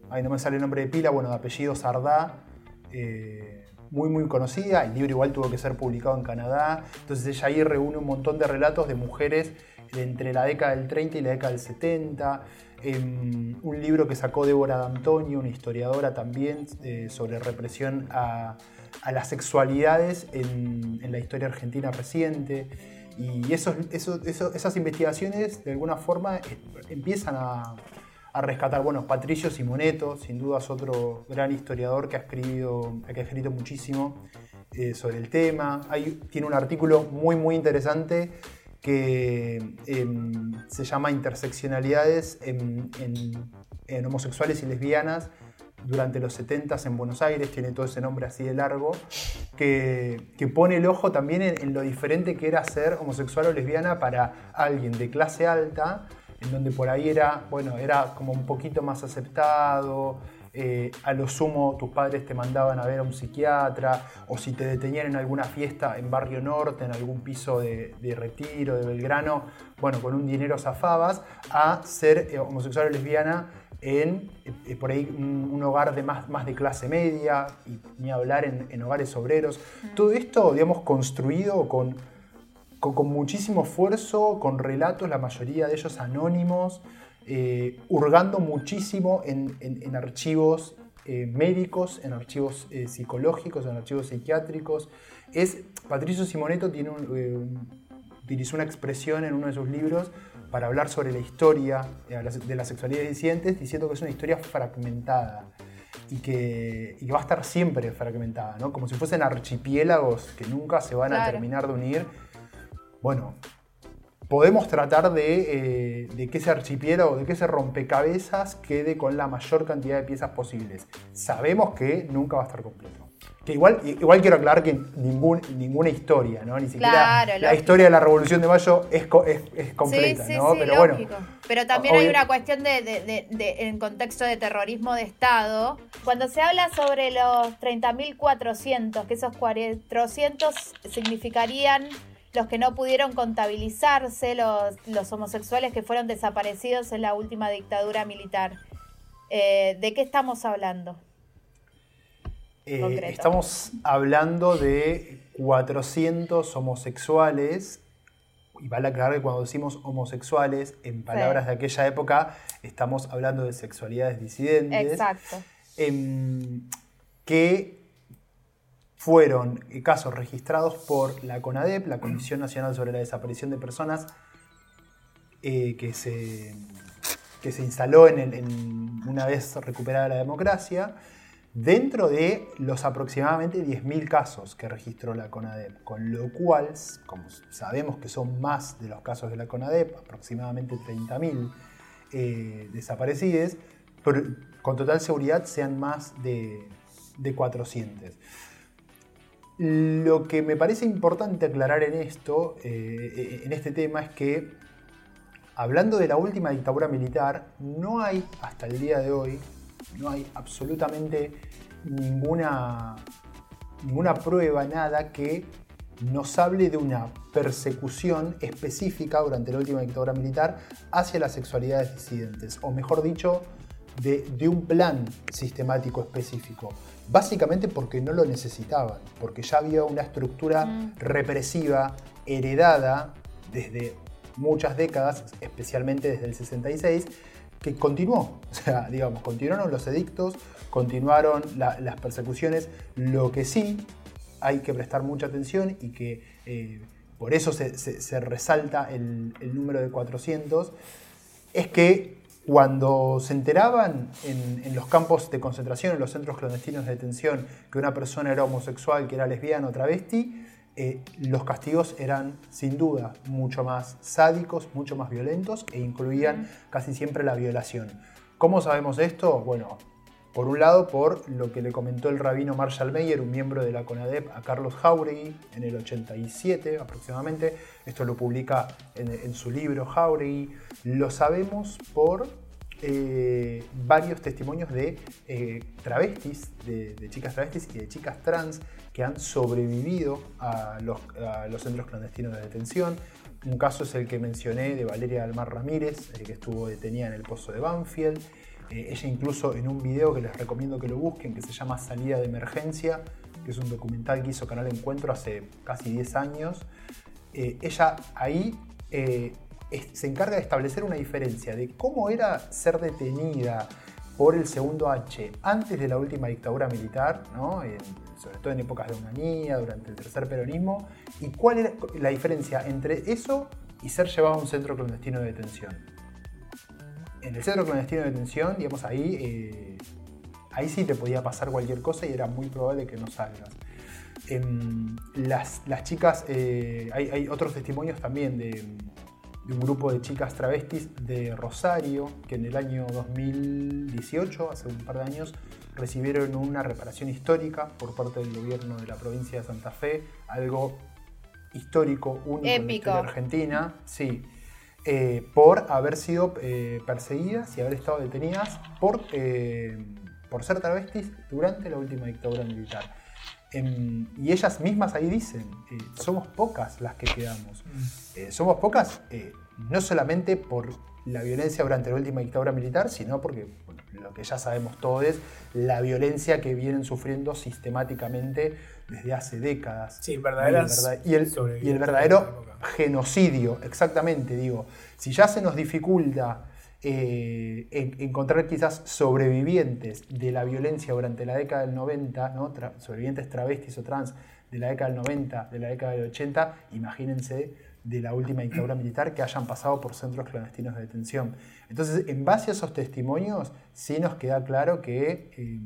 ahí no me sale el nombre de pila, bueno, de apellido Sardá. Muy, muy conocida. El libro igual tuvo que ser publicado en Canadá. Entonces ella ahí reúne un montón de relatos de mujeres entre la década del 30 y la década del 70. Em, un libro que sacó Débora D'Antonio, una historiadora también, sobre represión a, a las sexualidades en, la historia argentina reciente. Y esas investigaciones de alguna forma eh, empiezan a, rescatar, bueno, Patricio Simoneto, sin duda es otro gran historiador que ha escrito, que ha escrito muchísimo eh, sobre el tema. tiene un artículo muy, muy interesante que em, se llama Interseccionalidades en homosexuales y lesbianas durante los 70 en Buenos Aires, tiene todo ese nombre así de largo, que, pone el ojo también en, lo diferente que era ser homosexual o lesbiana para alguien de clase alta, en donde por ahí era, bueno, era como un poquito más aceptado, eh, a lo sumo tus padres te mandaban a ver a un psiquiatra, o si te detenían en alguna fiesta en Barrio Norte, en algún piso de, retiro, de Belgrano, bueno, con un dinero zafabas, a ser eh, homosexual o lesbiana en eh, por ahí un, hogar de más, más, de clase media, y ni hablar en, hogares obreros. Todo esto, digamos, construido con, con, muchísimo esfuerzo, con relatos, la mayoría de ellos anónimos, eh, hurgando muchísimo en, en, archivos eh, médicos, en archivos psicológicos, en archivos psiquiátricos. Es, Patricio Simoneto tiene utilizó una expresión en uno de sus libros para hablar sobre la historia de las sexualidades disidentes, diciendo que es una historia fragmentada y que, va a estar siempre fragmentada, ¿no? como si fuesen archipiélagos que nunca se van a terminar de unir. Bueno, podemos tratar de, eh, de, que ese archipiélago, de que ese rompecabezas quede con la mayor cantidad de piezas posibles. Sabemos que nunca va a estar completo igual, igual quiero aclarar que ningún, ninguna historia, ¿no? Ni siquiera la historia de la Revolución de Mayo es, es, completa, ¿no? Pero bueno. Pero también hay una cuestión de, en contexto de terrorismo de Estado. Cuando se habla sobre los 30.400, que esos 400 significarían los que no pudieron contabilizarse, los, los homosexuales que fueron desaparecidos en la última dictadura militar. Eh, ¿De qué estamos hablando? Eh, estamos hablando de 400 homosexuales, y vale aclarar que cuando decimos homosexuales, en palabras de aquella época, estamos hablando de sexualidades disidentes. Exacto. Em, que fueron casos registrados por la CONADEP, la Comisión Nacional sobre la Desaparición de Personas, eh, que, se, que se instaló en, una vez recuperada la democracia dentro de los aproximadamente 10.000 casos que registró la CONADEP, con lo cual, como sabemos que son más de los casos de la CONADEP, aproximadamente 30.000 eh, desaparecidos, con total seguridad sean más de, 400. Lo que me parece importante aclarar en esto, eh, en este tema, es que hablando de la última dictadura militar, no hay hasta el día de hoy no hay absolutamente ninguna, ninguna prueba, nada que nos hable de una persecución específica durante la última dictadura militar hacia las sexualidades disidentes, o mejor dicho, de, un plan sistemático específico. Básicamente porque no lo necesitaban, porque ya había una estructura mm. represiva heredada desde muchas décadas, especialmente desde el 66, que continuó. O sea, digamos, continuaron los edictos, continuaron las persecuciones. Lo que sí hay que prestar mucha atención y que eh, por eso se, resalta el, número de 400, es que cuando se enteraban en, los campos de concentración, en los centros clandestinos de detención, que una persona era homosexual, que era lesbiana o travesti, eh, los castigos eran sin duda mucho más sádicos, mucho más violentos e incluían casi siempre la violación. ¿Cómo sabemos esto? Bueno, por un lado, por lo que le comentó el rabino Marshall Meyer, un miembro de la CONADEP, a Carlos Jauregui en el 87 aproximadamente. Esto lo publica en, su libro Jauregui. Lo sabemos por eh, varios testimonios de eh, travestis, de, chicas travestis y de chicas trans que han sobrevivido a los, centros clandestinos de detención. Un caso es el que mencioné de Valeria Almar Ramírez, eh, que estuvo detenida en el pozo de Banfield. ella incluso en un video que les recomiendo que lo busquen, que se llama Salida de Emergencia, que es un documental que hizo Canal Encuentro hace casi 10 años, ella ahí se encarga de establecer una diferencia de cómo era ser detenida por el segundo H antes de la última dictadura militar, sobre todo en épocas de humanía, durante el tercer peronismo, y cuál era la diferencia entre eso y ser llevado a un centro clandestino de detención. En el centro clandestino de detención, digamos, ahí, eh, ahí sí te podía pasar cualquier cosa y era muy probable que no salgas. Em, las, chicas, eh, hay otros testimonios también de, de un grupo de chicas travestis de Rosario que en el año 2018, hace un par de años, recibieron una reparación histórica por parte del gobierno de la provincia de Santa Fe, algo histórico, único en Argentina, sí, eh, por haber sido eh, perseguidas y haber estado detenidas por, eh, por ser travestis durante la última dictadura militar. Em, y ellas mismas ahí dicen, eh, somos pocas las que quedamos. Mm. Eh, somos pocas eh, no solamente por la violencia durante la última dictadura militar, sino porque lo que ya sabemos todos es la violencia que vienen sufriendo sistemáticamente desde hace décadas. Sí, verdaderas. Y el, y el verdadero genocidio, exactamente, digo. Si ya se nos dificulta eh, encontrar quizás sobrevivientes de la violencia durante la década del 90, ¿no? sobrevivientes travestis o trans de la década del 90, de la década del 80, imagínense de la última dictadura militar que hayan pasado por centros clandestinos de detención. Entonces, en base a esos testimonios, sí nos queda claro que, eh,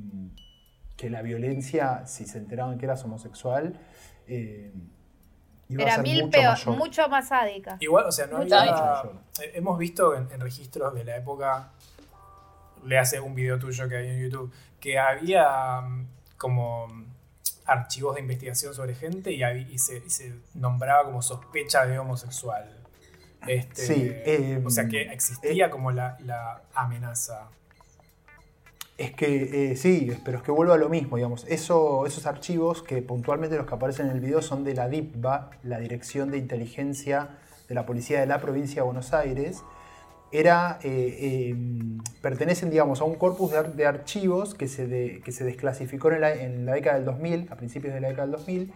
que la violencia, si se enteraban que eras homosexual, eh, era mil peor, mucho más sádica. Igual, o sea, no había. Eh, hemos visto en, registros de la época, le hace un video tuyo que hay en YouTube, que había mm, como archivos de investigación sobre gente y, se, nombraba como sospecha de homosexual. Este, sí, o sea que em, existía eh, como la, la amenaza. Es que eh, sí, pero es que vuelvo a lo mismo, digamos. Eso, esos archivos que puntualmente los que aparecen en el video son de la DIPBA, la Dirección de Inteligencia de la Policía de la Provincia de Buenos Aires. Era, eh, em, pertenecen, digamos, a un corpus de, archivos que se, que se desclasificó en la, en la década del 2000, a principios de la década del 2000,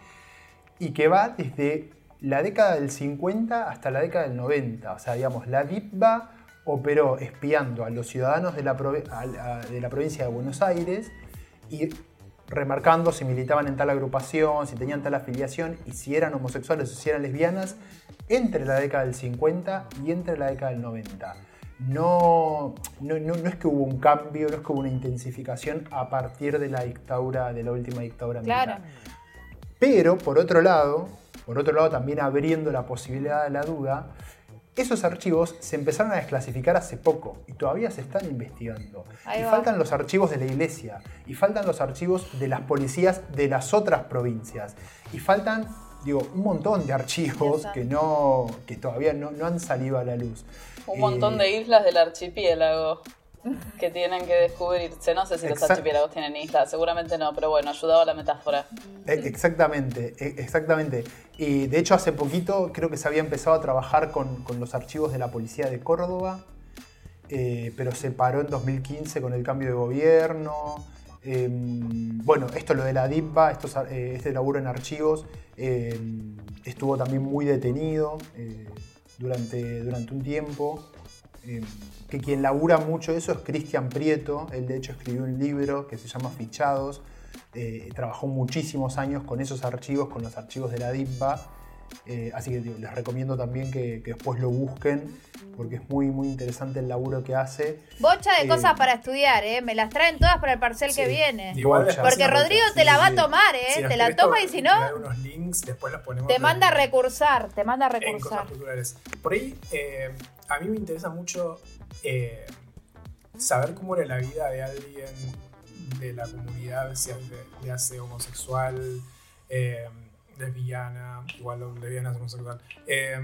y que va desde la década del 50 hasta la década del 90. O sea, digamos, la DIPBA operó espiando a los ciudadanos de la, de la provincia de Buenos Aires y remarcando si militaban en tal agrupación, si tenían tal afiliación y si eran homosexuales o si eran lesbianas entre la década del 50 y entre la década del 90. No, no, es que hubo un cambio, no es que hubo una intensificación a partir de la dictadura, de la última dictadura militar. Pero, por otro lado, por otro lado, también abriendo la posibilidad de la duda, esos archivos se empezaron a desclasificar hace poco y todavía se están investigando. y faltan los archivos de la iglesia, y faltan los archivos de las policías de las otras provincias, y faltan, digo, un montón de archivos que, no, que todavía no, han salido a la luz. Un montón de islas del archipiélago que tienen que descubrirse. No sé si los archipiélagos tienen islas, seguramente no, pero bueno, ayudaba la metáfora. E, exactamente, e, exactamente. Y de hecho hace poquito creo que se había empezado a trabajar con, los archivos de la policía de Córdoba, eh, pero se paró en 2015 con el cambio de gobierno. Em, bueno, esto lo de la DIPA, eh, este laburo en archivos, em, estuvo también muy detenido eh, durante, durante un tiempo. Em, que quien labura mucho eso es Cristian Prieto, él de hecho escribió un libro que se llama Fichados, eh, trabajó muchísimos años con esos archivos, con los archivos de la DIPBA, Eh, así que digo, les recomiendo también que, que después lo busquen, porque es muy, muy interesante el laburo que hace. Bocha de Eh, cosas para estudiar, ¿eh? Me las traen todas para el parcel que viene. Igual Porque Rodrigo sí, te la va a tomar, ¿eh? Si te la toma to- y si no, unos links, después los ponemos te en- manda a recursar, te manda a en cosas recursar. culturales. Por ahí, eh, a mí me interesa mucho eh, saber cómo era la vida de alguien de la comunidad, si hace, de hace homosexual, eh, lesbiana, igual lesbiana es homosexual, eh,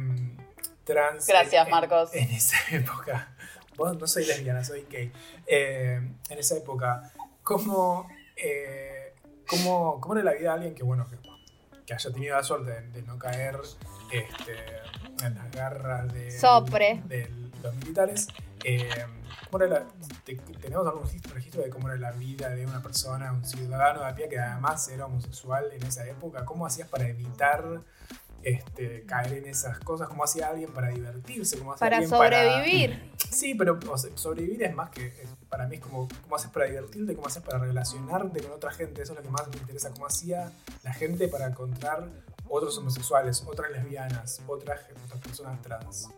trans. Gracias, en- Marcos. En esa época. Vos no soy lesbiana, soy gay. Eh, en esa época, ¿cómo, eh, cómo, cómo era la vida de alguien que, bueno, que, que haya tenido la suerte de, de no caer este, en las garras de, Sopre. de los militares? Eh, ¿cómo era la- te- ¿Tenemos algún registro, de cómo era la vida de una persona, un ciudadano de a pie que además era homosexual en esa época? ¿Cómo hacías para evitar este, caer en esas cosas? ¿Cómo hacía alguien para divertirse? ¿Cómo hacía Para alguien sobrevivir. Sí, pero o sea, sobrevivir es más que. es- para mí es como cómo haces para divertirte, cómo haces para relacionarte con otra gente. Eso es lo que más me interesa. ¿Cómo hacía la gente para encontrar otros homosexuales, otras lesbianas, otras, otras personas trans?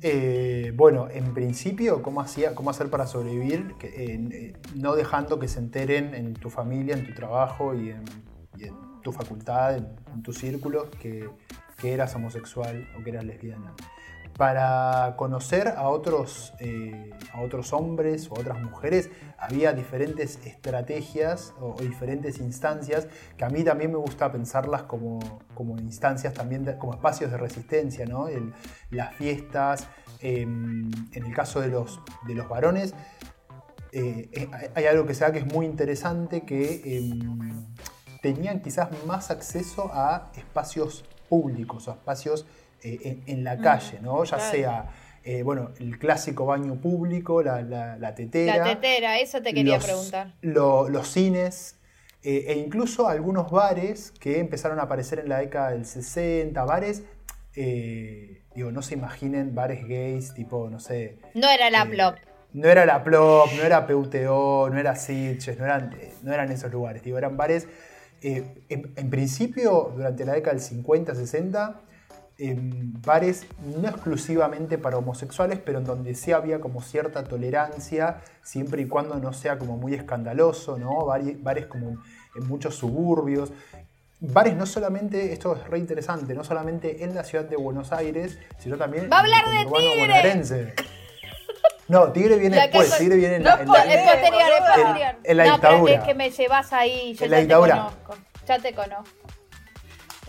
Eh, bueno, en principio, ¿cómo, hacía, cómo hacer para sobrevivir? Que, eh, no dejando que se enteren en tu familia, en tu trabajo y en, tu facultad, en, en tus círculos, que, que eras homosexual o que eras lesbiana. Para conocer a otros, eh, a otros hombres o a otras mujeres, había diferentes estrategias o, diferentes instancias que a mí también me gusta pensarlas como, como instancias también, como espacios de resistencia, ¿no? Las fiestas, eh, en el caso de los, de los varones, eh, eh, hay- algo que se da que es muy interesante, que eh, tenían quizás más acceso a espacios públicos o a espacios eh, en, en la calle, ¿no? Ya claro. sea, eh, bueno, el clásico baño público, la, la- la tetera. La tetera, eso te quería los- preguntar. lo- los cines eh, e incluso algunos bares que empezaron a aparecer en la década del 60, bares, eh, digo, no se imaginen bares gays tipo, no sé, No era la eh, plop. no era la Plop, no era PUTO, no era Sitges, no eran, no eran esos lugares, digo, eran bares, eh, en, en principio, durante la década del 50, 60, em, bares no exclusivamente para homosexuales, pero en donde sí había como cierta tolerancia, siempre y cuando no sea como muy escandaloso, ¿no? Bares, bares como en muchos suburbios. Bares no solamente, esto es re interesante, no solamente en la ciudad de Buenos Aires, sino también ¡Va a en el hablar de Tigre! bonaerense. No, Tigre viene después, Tigre viene en No la, en la-. Es posterior, es posterior. En- en la no, dictadura. pero es que me llevas ahí, yo En ya la te dictadura. conozco. Ya te conozco.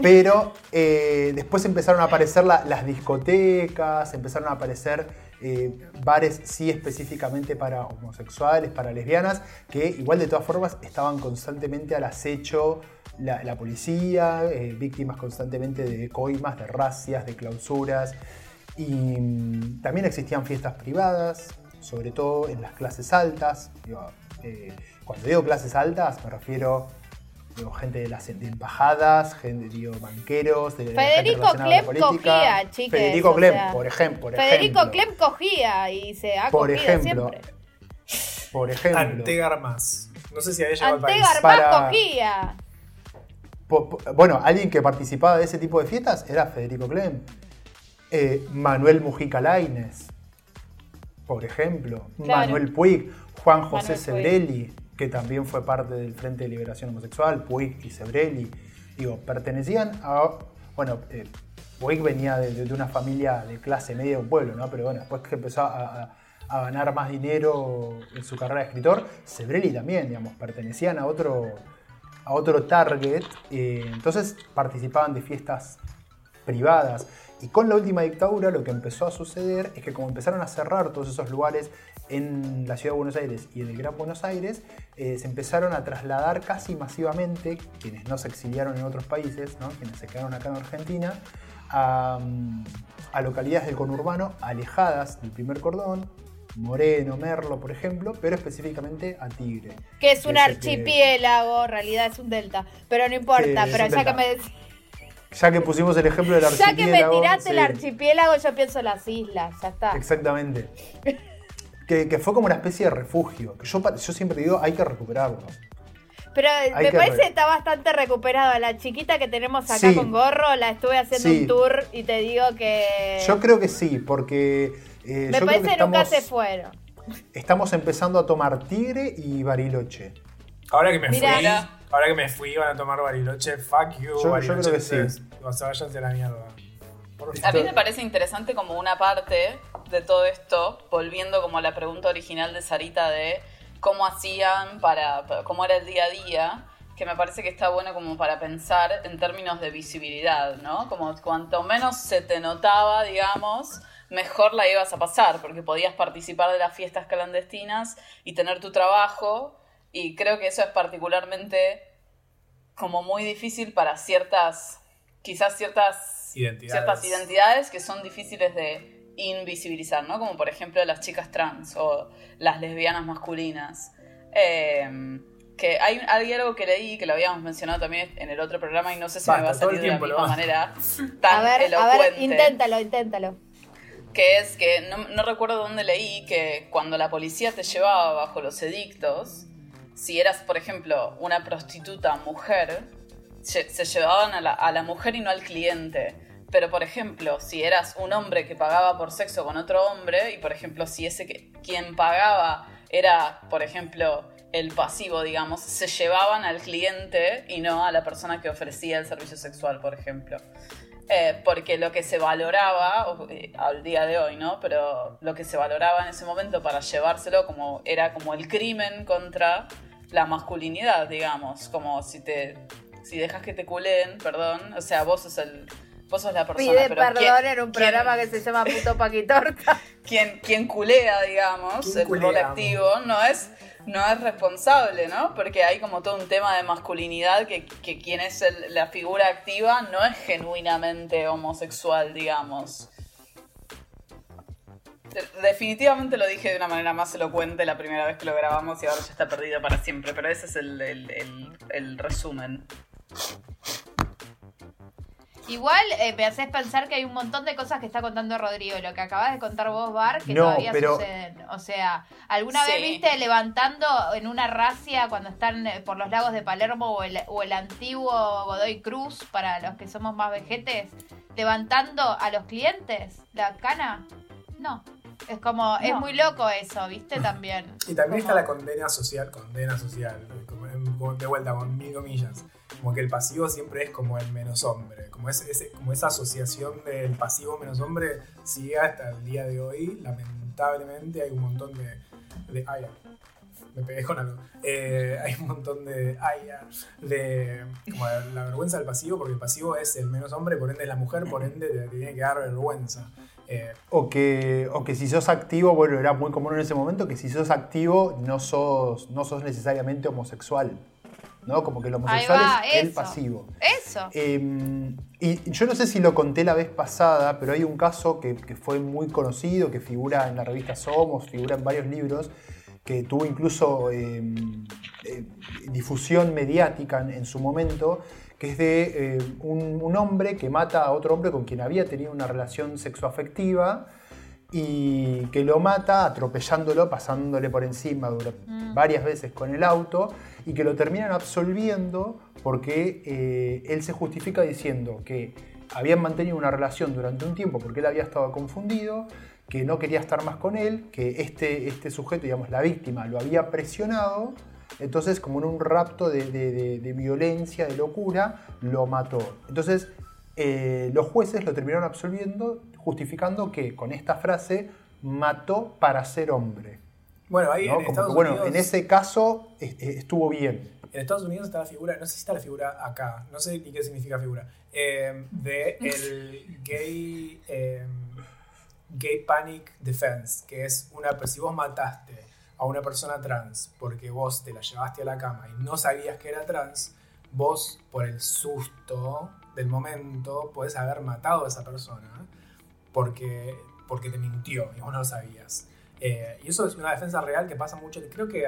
Pero eh, después empezaron a aparecer la- las discotecas, empezaron a aparecer eh, bares sí específicamente para homosexuales, para lesbianas, que igual de todas formas estaban constantemente al acecho la, policía, eh, víctimas constantemente de coimas, de racias, de clausuras. Y mm, también existían fiestas privadas, sobre todo en las clases altas. Cuando digo clases altas me refiero digo, gente de las de embajadas, gente, digo, banqueros, de Federico a Clem cogía, chiques, Federico o Clem, sea, por, ejem- por Federico ejemplo. Clem cogía y se ha Por cogido ejemplo. siempre. Por ejemplo. Antegar más. No sé si al país. Antegar más cogía. Po- po- bueno, alguien que participaba de ese tipo de fiestas era Federico Clem. Eh, Manuel Mujica Lainez, por ejemplo. Claro. Manuel Puig, Juan José Manuel Puig. Sebrelli, que también fue parte del Frente de Liberación Homosexual, Puig y Sebrelli. Digo, pertenecían a. Bueno, eh, Puig venía de, de una familia de clase media de un pueblo, ¿no? Pero bueno, después que empezó a, ganar más dinero en su carrera de escritor, Sebrelli también, digamos, pertenecían a otro, a otro target. eh, entonces participaban de fiestas privadas. Y con la última dictadura lo que empezó a suceder es que como empezaron a cerrar todos esos lugares en la ciudad de Buenos Aires y en el Gran Buenos Aires, eh, se empezaron a trasladar casi masivamente, quienes no se exiliaron en otros países, ¿no? quienes se quedaron acá en Argentina, a, mm, a localidades del conurbano alejadas del primer cordón, Moreno, Merlo, por ejemplo, pero específicamente a Tigre. Que es un Que el archipiélago, en realidad es un delta. Pero no importa, pero ya que me. Ya que pusimos el ejemplo del Ya archipiélago. que me tiraste el sí. archipiélago, yo pienso las islas, ya está. Exactamente. Que, que fue como una especie de refugio. Que yo, yo siempre digo, hay que recuperarlo. Pero Hay me que parece re- que está bastante recuperada. La chiquita que tenemos acá Sí. con gorro, la estuve haciendo Sí. un tour y te digo que. Yo creo que sí, porque eh, me yo parece creo que nunca estamos, se fueron. estamos empezando a tomar tigre y bariloche. Ahora que me Mirá. fui, ahora que me fui, van a tomar Bariloche. Fuck you, Yo- yo Bariloche. creo que sí. O sea, váyanse a la mierda. Por A mí me parece interesante como una parte de todo esto, volviendo como a la pregunta original de Sarita de cómo hacían para, cómo era el día a día, que me parece que está bueno como para pensar en términos de visibilidad, ¿no? Como cuanto menos se te notaba, digamos, mejor la ibas a pasar, porque podías participar de las fiestas clandestinas y tener tu trabajo, y creo que eso es particularmente como muy difícil para ciertas, quizás ciertas Identidades. ciertas identidades que son difíciles de invisibilizar, ¿no? Como por ejemplo las chicas trans o las lesbianas masculinas. Eh, que hay, hay algo que leí, que lo habíamos mencionado también en el otro programa y no sé si me va a salir de la misma manera tan A ver, a ver, elocuente inténtalo, inténtalo. que es que no, no recuerdo dónde leí que cuando la policía te llevaba bajo los edictos, si eras, por ejemplo, una prostituta mujer, se, se llevaban a la, a la mujer y no al cliente. Pero, por ejemplo, si eras un hombre que pagaba por sexo con otro hombre, y por ejemplo, si ese que, quien pagaba era, por ejemplo, el pasivo, digamos, se llevaban al cliente y no a la persona que ofrecía el servicio sexual, por ejemplo. Eh, porque lo que se valoraba, eh, al día de hoy, ¿no? Pero lo que se valoraba en ese momento para llevárselo como era como el crimen contra la masculinidad, digamos. Como si te si dejas que te culen, perdón, o sea, vos sos el vos sos la persona, Pide pero perdón ¿quién- en un quién- programa que se llama Puto Paquitorta. quien, quien culea, digamos, ¿Quién el culea, colectivo, no es, no es responsable, ¿no? Porque hay como todo un tema de masculinidad que, que quien es el- la figura activa no es genuinamente homosexual, digamos. De- Definitivamente lo dije de una manera más elocuente la primera vez que lo grabamos y ahora ya está perdido para siempre, pero ese es el, el- el- el resumen. Igual eh, me haces pensar que hay un montón de cosas que está contando Rodrigo, lo que acabas de contar vos, Bar, que No, todavía pero- suceden. O sea, ¿alguna vez viste levantando en una racia cuando están eh, por los lagos de Palermo o el, o el antiguo Godoy Cruz, para los que somos más vejetes, levantando a los clientes la cana? No. Es como, es muy loco eso, ¿viste? También. Y también está la condena social, condena social, de vuelta con mil comillas. Como que el pasivo siempre es como el menos hombre. Como, es, ese- como esa asociación del pasivo menos hombre sigue hasta el día de hoy. Lamentablemente hay un montón de. de ay, me pegué con algo. Eh, hay un montón de. ay, de. como de la vergüenza del pasivo, porque el pasivo es el menos hombre, por ende es la mujer, por ende te, te tiene que dar vergüenza. Eh, O que, o que si sos activo, bueno, era muy común en ese momento, que si sos activo no sos, no sos necesariamente homosexual. ¿No? Como que el homosexual va, es el pasivo. Eso. Eh, y yo no sé si lo conté la vez pasada, pero hay un caso que, que fue muy conocido, que figura en la revista Somos, figura en varios libros, que tuvo incluso eh, eh, difusión mediática en, en su momento, que es de eh, un, un hombre que mata a otro hombre con quien había tenido una relación sexoafectiva y que lo mata atropellándolo, pasándole por encima dura- varias veces con el auto y que lo terminan absolviendo porque eh, él se justifica diciendo que habían mantenido una relación durante un tiempo porque él había estado confundido, que no quería estar más con él, que este, este sujeto, digamos, la víctima, lo había presionado, entonces como en un rapto de, de- de- de violencia, de locura, lo mató. Entonces eh, los jueces lo terminaron absolviendo justificando que con esta frase mató para ser hombre. bueno, ahí ¿no? en Como Estados que, bueno, Unidos. en ese caso estuvo bien. En Estados Unidos está la figura, no sé si está la figura acá, no sé ni qué significa figura, eh, de el gay, eh, gay panic defense, que es una, pues, si vos mataste a una persona trans porque vos te la llevaste a la cama y no sabías que era trans, vos por el susto del momento podés haber matado a esa persona porque, porque te mintió y vos no lo sabías. Eh, y eso es una defensa real que pasa mucho, creo que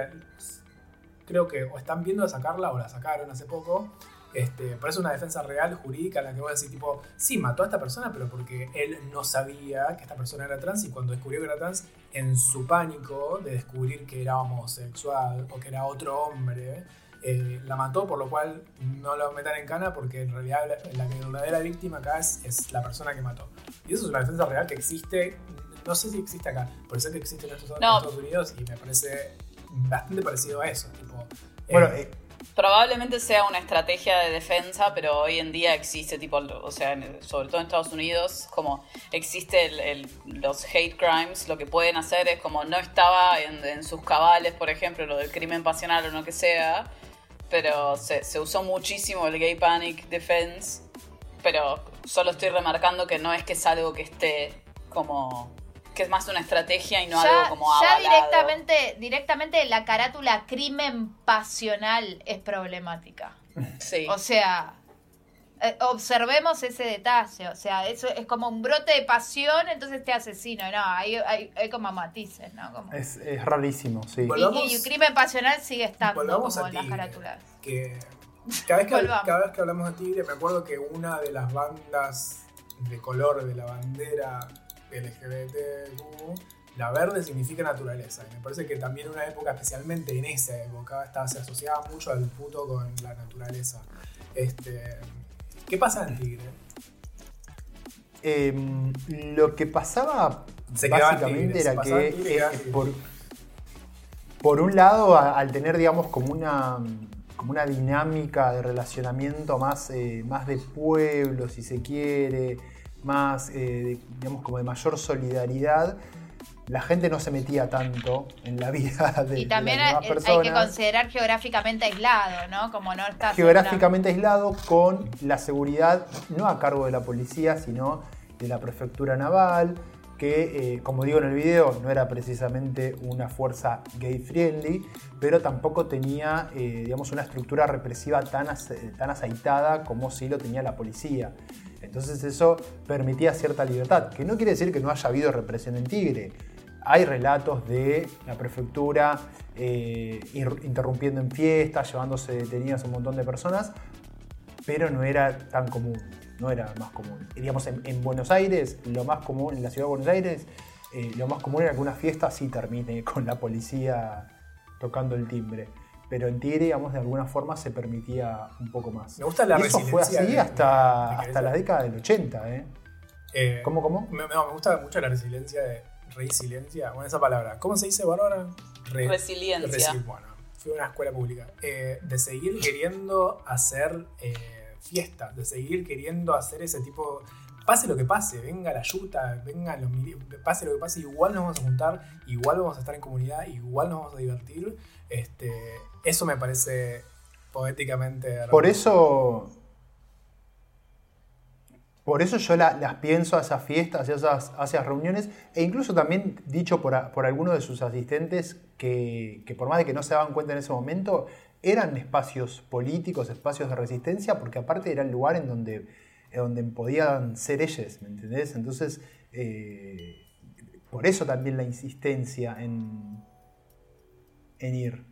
creo que o están viendo de sacarla o la sacaron hace poco. Este, pero es una defensa real, jurídica, en la que vos decís, tipo, sí, mató a esta persona, pero porque él no sabía que esta persona era trans y cuando descubrió que era trans, en su pánico de descubrir que era homosexual o que era otro hombre, eh, la mató, por lo cual no lo metan en cana porque en realidad la, la verdadera víctima acá es, es la persona que mató. Y eso es una defensa real que existe, no sé si existe acá, pero sé que existe en Estados, en No. Estados Unidos y me parece bastante parecido a eso. Tipo, eh, Bueno, eh, Probablemente sea una estrategia de defensa, pero hoy en día existe, tipo, o sea, en- sobre todo en Estados Unidos, como existe el, el- los hate crimes, lo que pueden hacer es como no estaba en, en sus cabales, por ejemplo, lo del crimen pasional o lo que sea, pero se, se usó muchísimo el gay panic defense, pero solo estoy remarcando que no es que es algo que esté como, que es más una estrategia y no algo como ya avalado. directamente, directamente la carátula crimen pasional es problemática. Sí. O sea, eh, observemos ese detalle. O sea, eso es como un brote de pasión, entonces te asesino. No, hay, hay, hay como matices, ¿no? Como- es, es rarísimo, sí. Y, Volvamos- y crimen pasional sigue estando Volvamos como a en las carátulas. que cada vez que, cada vez que hablamos de Tigre, me acuerdo que una de las bandas de color de la bandera LGBTQ, la verde significa naturaleza. Y me parece que también en una época, especialmente en esa época, estaba, se asociaba mucho al puto con la naturaleza. Este, ¿Qué pasa en Tigre? Eh, lo que pasaba Se básicamente era que eh, por, por un lado, a- al tener, digamos, como una, como una dinámica de relacionamiento más, eh, más de pueblo, si se quiere, más, eh, digamos, como de mayor solidaridad, la gente no se metía tanto en la vida de, Y de también las hay, que personas. considerar geográficamente aislado, ¿no? Como no está geográficamente aislado con la seguridad no a cargo de la policía, sino de la prefectura naval, que, eh, como digo en el video, no era precisamente una fuerza gay friendly, pero tampoco tenía, eh, digamos, una estructura represiva tan, ace- tan aceitada como sí lo tenía la policía. Entonces eso permitía cierta libertad, que no quiere decir que no haya habido represión en Tigre. Hay relatos de la prefectura eh, interrumpiendo en fiestas, llevándose detenidas a un montón de personas, pero no era tan común, no era más común. Digamos, en, en Buenos Aires, lo más común, en la ciudad de Buenos Aires, eh, lo más común era que una fiesta sí termine con la policía tocando el timbre. Pero en Tigre, digamos, de alguna forma se permitía un poco más. Me gusta la y eso fue así de- hasta, de hasta la década del 80, ¿eh? Eh, ¿Cómo, cómo? Me, no, me gusta mucho la resiliencia de resiliencia. Bueno, esa palabra. ¿Cómo se dice, Bárbara? Re- Resiliencia. resi- bueno, fui a una escuela pública. Eh, de seguir queriendo hacer eh, fiestas, de seguir queriendo hacer ese tipo. Pase lo que pase, venga la yuta, venga los pase lo que pase, igual nos vamos a juntar, igual vamos a estar en comunidad, igual nos vamos a divertir. Este, eso me parece poéticamente. Por hermoso. eso. Por eso yo la- las pienso a esas fiestas, a esas, a esas reuniones, e incluso también dicho por, a- por algunos de sus asistentes que, que por más de que no se daban cuenta en ese momento, eran espacios políticos, espacios de resistencia, porque aparte era el lugar en donde, en donde podían ser ellos, ¿me entendés? Entonces, eh, por eso también la insistencia en, en ir.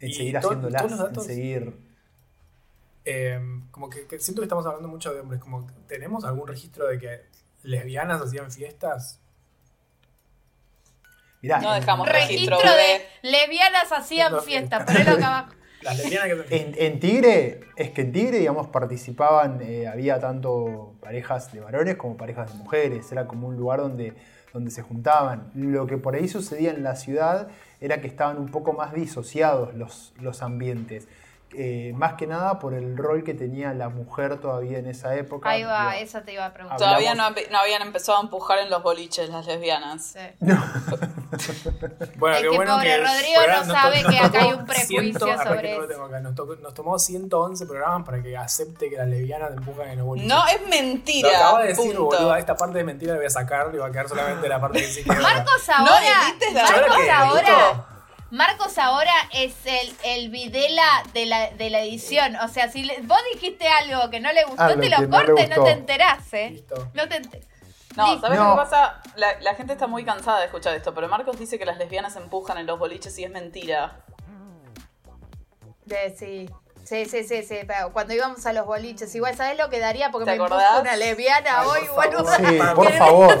En Y seguir haciéndolas, en seguir... Eh, como que, que siento que estamos hablando mucho de hombres. Como ¿Tenemos algún registro de que lesbianas hacían fiestas? Mirá, No dejamos Registro registro de lesbianas hacían No, fiestas, ponelo acá abajo. Las lesbianas que En, en Tigre, es que en Tigre, digamos, participaban, eh, había tanto parejas de varones como parejas de mujeres, era como un lugar donde, donde se juntaban. Lo que por ahí sucedía en la ciudad era que estaban un poco más disociados los, los ambientes. Eh, más que nada por el rol que tenía la mujer todavía en esa época. Ahí va, Digo, eso te iba a preguntar. Todavía no, no habían empezado a empujar en los boliches las lesbianas. Sí. Bueno, Es qué que bueno pobre que Rodrigo fuera- no sabe to- que acá hay un prejuicio 100 arre, sobre que no lo eso. tengo acá. Nos, to- nos tomó 111 programas para que acepte que las lesbianas te empujan en los boliches. No, es Lo mentira. acaba de decir, punto. boluda. Esta parte de mentira la voy a sacar y va a quedar solamente la parte que sí que Marcos No ahora, Marcos ¿Ahora. Marcos ahora es el, el videla de la, de la edición. O sea, si le- vos dijiste algo que no le gustó, Algo te lo no cortes, no te enterás, ¿eh? Listo. No te enter- No. ¿sabes No. lo que pasa? La, la gente está muy cansada de escuchar esto, pero Marcos dice que las lesbianas empujan en los boliches y es mentira. De- sí. Sí, sí, sí, sí, pero cuando íbamos a los boliches, igual, ¿sabés lo que daría? Porque ¿Te me empuja acordás? una lesbiana Ay, hoy, por favor. boluda. Sí, Por por ¿Querés- favor, por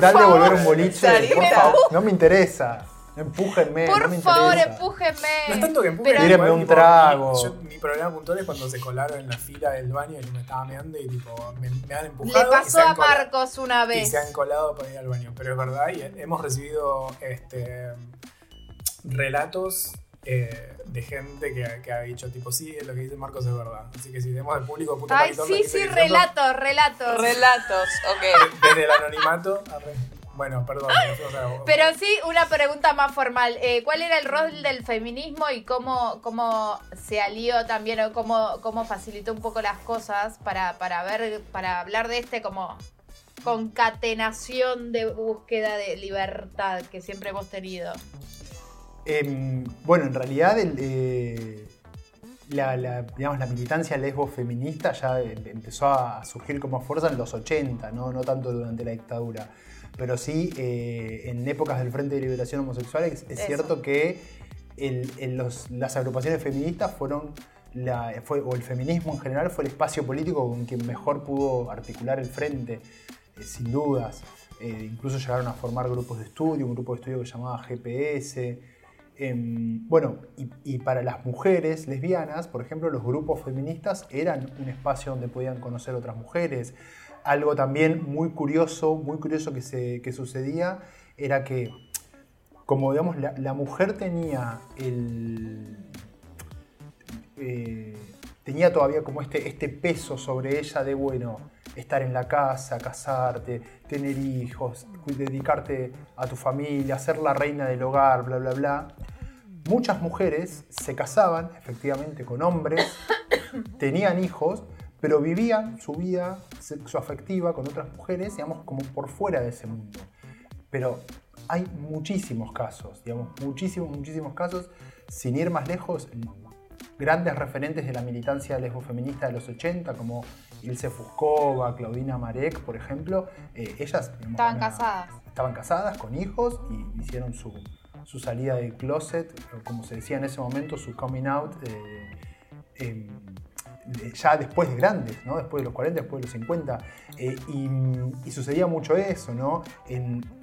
favor. volver a un boliche, por favor, no me interesa. Empújenme. Por no favor, empújenme. No es tanto que empujen, Pero- Tírenme igual, un tipo, trago. Mi, yo- mi problema puntual es cuando se colaron en la fila del baño y me estaba meando y tipo me, me han Le empujado. y pasó a Marcos una Y vez. se han colado para ir al baño. Pero es verdad, y hemos recibido este relatos eh, de gente que, que ha dicho tipo, sí, lo que dice Marcos es verdad. Así que si tenemos al público puto Ay, sí, sí, relatos, relatos. Relatos, ok. Desde el anonimato. arre. Bueno, perdón. nos fuimos a- Pero sí, una pregunta más formal. Eh, ¿Cuál era el rol del feminismo y cómo, cómo se alió también o cómo, cómo facilitó un poco las cosas para, para ver, para hablar de este como concatenación de búsqueda de libertad que siempre hemos tenido? Em, bueno, en realidad el, eh, la, la, digamos, la militancia lesbo feminista ya em- empezó a surgir como fuerza en los 80, no, no tanto durante la dictadura. Pero sí, eh, en épocas del Frente de Liberación Homosexual es, cierto que el- los- las agrupaciones feministas fueron, la, fue, o el feminismo en general fue el espacio político con quien mejor pudo articular el frente, eh, sin dudas. Eh, incluso llegaron a formar grupos de estudio, un grupo de estudio que se llamaba GPS. Em, bueno, y, y para las mujeres lesbianas, por ejemplo, los grupos feministas eran un espacio donde podían conocer otras mujeres. Algo también muy curioso, muy curioso que, se, que sucedía era que, como digamos, la, mujer tenía el. eh, tenía todavía como este, este peso sobre ella de, bueno, estar en la casa, casarte, tener hijos, dedicarte a tu familia, ser la reina del hogar, bla, bla, bla. Muchas mujeres se casaban efectivamente con hombres, tenían hijos, pero vivían su vida sexoafectiva con otras mujeres, digamos, como por fuera de ese mundo. Pero hay muchísimos casos, digamos, muchísimos, muchísimos casos, sin ir más lejos, grandes referentes de la militancia lesbofeminista de los 80, como Ilse Fuscova, Claudina Marek, por ejemplo, eh, ellas digamos, Estaban una- casadas. estaban casadas con hijos y hicieron su, su salida del closet, como se decía en ese momento, su coming out, eh, em, ya después de grandes, ¿no? después de los 40, después de los 50. eh, y, sucedía mucho eso, ¿no?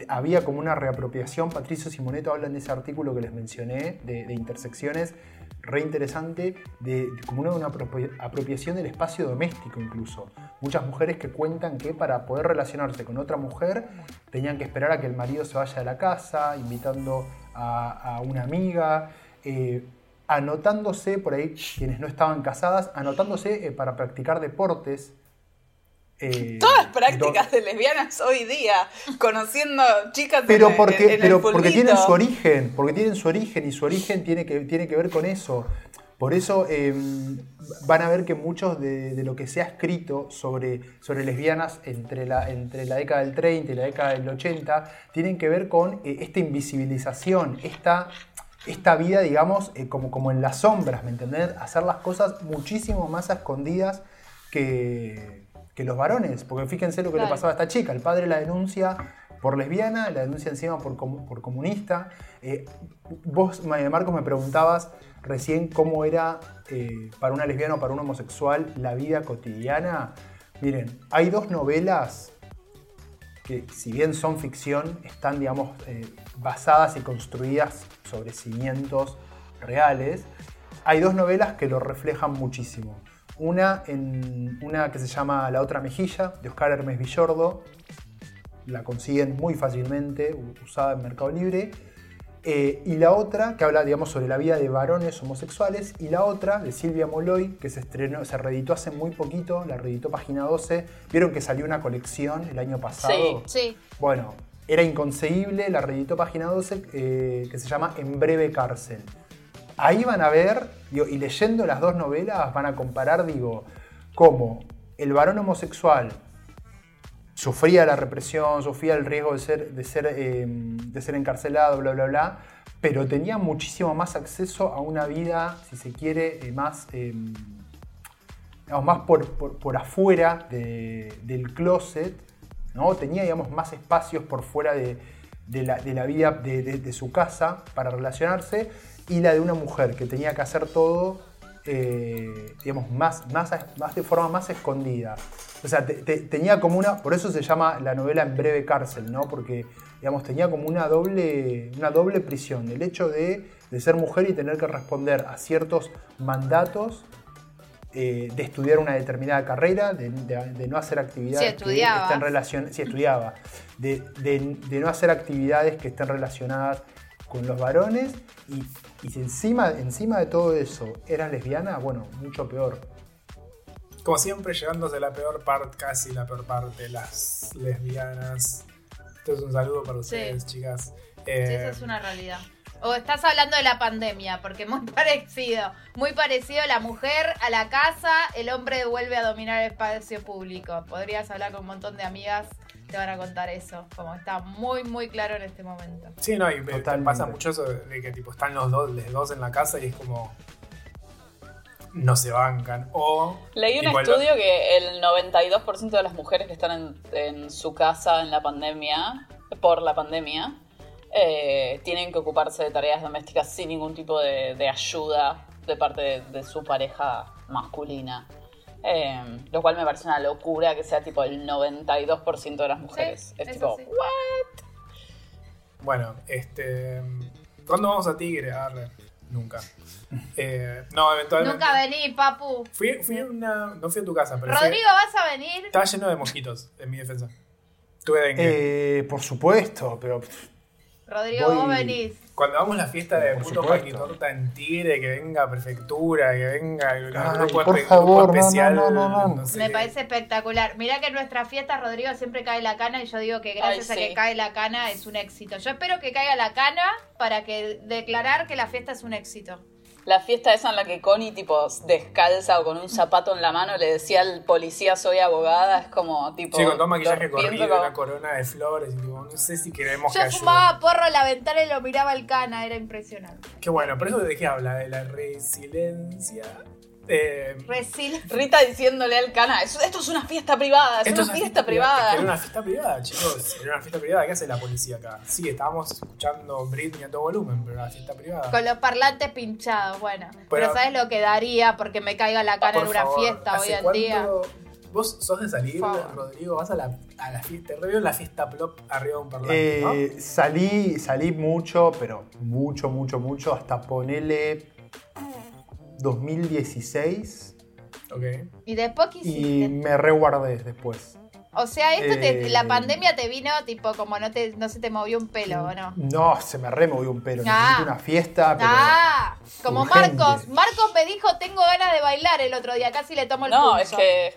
Había como una reapropiación, Patricio Simoneto habla en ese artículo que les mencioné, de, intersecciones, re interesante, de, como una, una apropia- apropiación del espacio doméstico incluso. Muchas mujeres que cuentan que para poder relacionarse con otra mujer tenían que esperar a que el marido se vaya de la casa, invitando a, a una amiga, eh, anotándose por ahí, quienes no estaban casadas, anotándose eh, para practicar deportes. eh, Todas prácticas de lesbianas hoy día, conociendo chicas pero en, porque, en el pero porque tienen su origen, porque tienen su origen y su origen tiene que, tiene que ver con eso. Por eso eh, van a ver que muchos de, de lo que se ha escrito sobre, sobre lesbianas entre la, entre la década del 30 y la década del 80 tienen que ver con eh, esta invisibilización, esta, esta vida, digamos, eh, como, como en las sombras, ¿me entendés? Hacer las cosas muchísimo más a escondidas que, que los varones. Porque fíjense lo que le pasaba a esta chica. El padre la denuncia por lesbiana, la denuncia encima por, comu- por comunista. Eh, vos, Ma- Marcos, me preguntabas recién cómo era eh, para una lesbiana o para un homosexual la vida cotidiana. Miren, hay dos novelas que si bien son ficción, están, digamos, eh, basadas y construidas sobre cimientos reales. Hay dos novelas que lo reflejan muchísimo. Una, en, una que se llama La otra mejilla, de Oscar Hermes Villordo. La consiguen muy fácilmente, usada en Mercado Libre. Eh, y la otra, que habla, digamos, sobre la vida de varones homosexuales. Y la otra, de Silvia Moloy, que se estrenó, se reeditó hace muy poquito, la reeditó Página 12. Vieron que salió una colección el año pasado. Sí. Sí. Bueno, era inconcebible, la reeditó Página 12, eh, que se llama En breve cárcel. Ahí van a ver, digo, y leyendo las dos novelas, van a comparar, digo, cómo el varón homosexual sufría la represión, sufría el riesgo de ser, de ser, eh, de ser encarcelado, bla, bla, bla, pero tenía muchísimo más acceso a una vida, si se quiere, eh, más, eh, más por, por- por afuera de- del closet, ¿no? Tenía, digamos, más espacios por fuera de, de la, la vida de su casa para relacionarse, y la de una mujer que tenía que hacer todo eh, digamos, más, más, más de forma más escondida. O sea, te- te- tenía como una, por eso se llama la novela en breve cárcel, ¿no? Porque, digamos, tenía como una doble, una doble prisión. El hecho de, de ser mujer y tener que responder a ciertos mandatos eh, de estudiar una determinada carrera, de, de- de no hacer actividades Sí, que estén relacionadas, sí, estudiaba, de- de no hacer actividades que estén relacionadas con los varones y, y si encima, encima de todo eso eras lesbiana, bueno, mucho peor. Como siempre, llegándose la peor parte, casi la peor parte, las lesbianas. Esto es un saludo para ustedes, chicas. Sí, Eh, esa es una realidad. O estás hablando de la pandemia, porque muy parecido. Muy parecido la mujer a la casa, el hombre vuelve a dominar el espacio público. Podrías hablar con un montón de amigas, te van a contar eso. Como está muy, muy claro en este momento. Sí, no, y me- Totalmente. pasa mucho eso de que tipo están los dos, los dos en la casa y es como no se bancan. O Leí un estudio que el 92% de las mujeres que están en, en su casa en la pandemia, por la pandemia, eh, tienen que ocuparse de tareas domésticas sin ningún tipo de, de ayuda de parte de, de su pareja masculina. Eh, lo cual me parece una locura que sea tipo el 92% de las mujeres. es tipo, sí. Bueno, este. ¿Cuándo vamos a Tigre? Arre, nunca. Eh, no, eventualmente. Nunca vení, papu. Fui, fui a una. No fui a tu casa, pero. Rodrigo, ¿vas a venir? estaba lleno de mosquitos, en mi defensa. Tuve dengue. Eh, por supuesto, pero Rodrigo, Voy- vos venís. Cuando hagamos la fiesta de Por puto supuesto. paquitorta en Tigre, que venga prefectura, que venga el Ay, grupo, por espe- favor, grupo no, no, especial. no, no, no. sé Me parece espectacular. Mirá que en nuestra fiesta, Rodrigo, siempre cae la cana y yo digo que gracias Ay, a que cae la cana es un éxito. Yo espero que caiga la cana para que declarar que la fiesta es un éxito. La fiesta esa en la que Connie, tipo, descalza o con un zapato en la mano, le decía al policía soy abogada, es como, tipo... Sí, con todo maquillaje corrido, como- una corona de flores. Y tipo, no sé si queremos Yo que ayude. fumaba porro en la ventana y lo miraba al cana, era impresionante. Qué bueno, pero eso de qué habla, de la resiliencia. Eh, Resil. Rita diciéndole al cana, "Eso- esto es una fiesta privada, es esto una es fiesta privada. Era una fiesta privada, chicos. Era una fiesta privada. ¿Qué hace la policía acá? Sí, estábamos escuchando Britney a todo volumen, pero era una fiesta privada. Con los parlantes pinchados, bueno. Pero, Pero- ¿sabes lo que daría porque me caiga la Por en una favor, fiesta hoy ¿hace en cuánto- día? ¿Vos sos de salir. Rodrigo? ¿Vas a la, a la fiesta? Te en la fiesta plop arriba de un parlante, ¿no? eh, salí, salí mucho, pero mucho, mucho, mucho, hasta ponele 2016 Ok. Y después qué y me reguardé después. O sea, esto te- Eh, la pandemia te vino tipo como no te no se te movió un pelo, ¿o no? No, se me removió un pelo. Ah. Necesito una fiesta, pero. Ah, como urgente. Marcos. Marcos me dijo, tengo ganas de bailar el otro día, casi le tomo el No, pulso. es que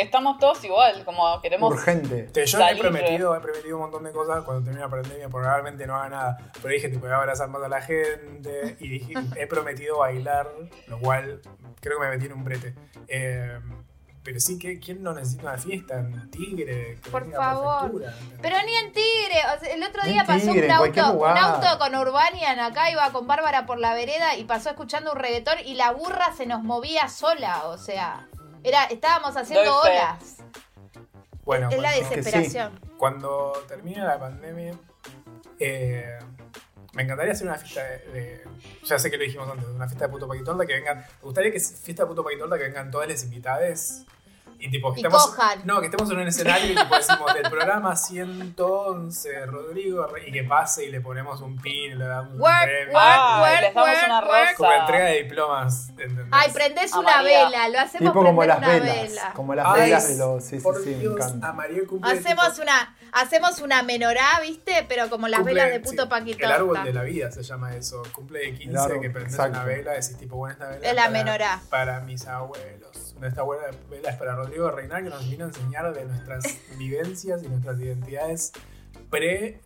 estamos todos igual, como queremos... Urgente. Te- yo Salir, he prometido, he prometido un montón de cosas cuando termine la pandemia, probablemente no haga nada. Pero dije, tipo, voy a abrazar más a la gente. Y dije, he prometido bailar, lo cual creo que me metí en un brete. Eh, pero sí, que ¿quién no necesita una fiesta en Tigre? Por favor. Pero ni en Tigre, o sea, el otro día pasó Tigre, un auto, un auto con Urbanian acá, iba con Bárbara por la vereda y pasó escuchando un reggaetón y la burra se nos movía sola, o sea, era, estábamos haciendo olas. Bueno, es la sí. desesperación. Cuando termine la pandemia, eh, me encantaría hacer una fiesta de, de- Ya sé que lo dijimos antes, una fiesta de puto paquitorda que vengan. Me gustaría que fiesta de puto paquitorda que vengan todas las invitadas. Y tipo, que Y estemos, cojan. No, que estemos en un escenario y tipo decimos del programa 111, Rodrigo, y que pase y le ponemos un pin, le damos un Work, premio. work, Ah, work, les damos work, una work. Como rosa. entrega de diplomas, ¿entendés? Ay, prendés A una María. vela, lo hacemos Tipo como las una velas. vela. Como las Ay, velas de los. Sí, sí, por sí, me Dios, encanta. a María cumple Hacemos tipo- una, hacemos una menorá, ¿viste? Pero como las Cumple- velas de puto sí, Paquito. El árbol de la vida se llama eso. Cumple de 15 El árbol, que prendes exacto. una vela, decís tipo, bueno, esta vela Es la para- menorá. Para mis abuelos. Esta buena vela es para Rodrigo Reinar que nos vino a enseñar de nuestras vivencias y nuestras identidades pre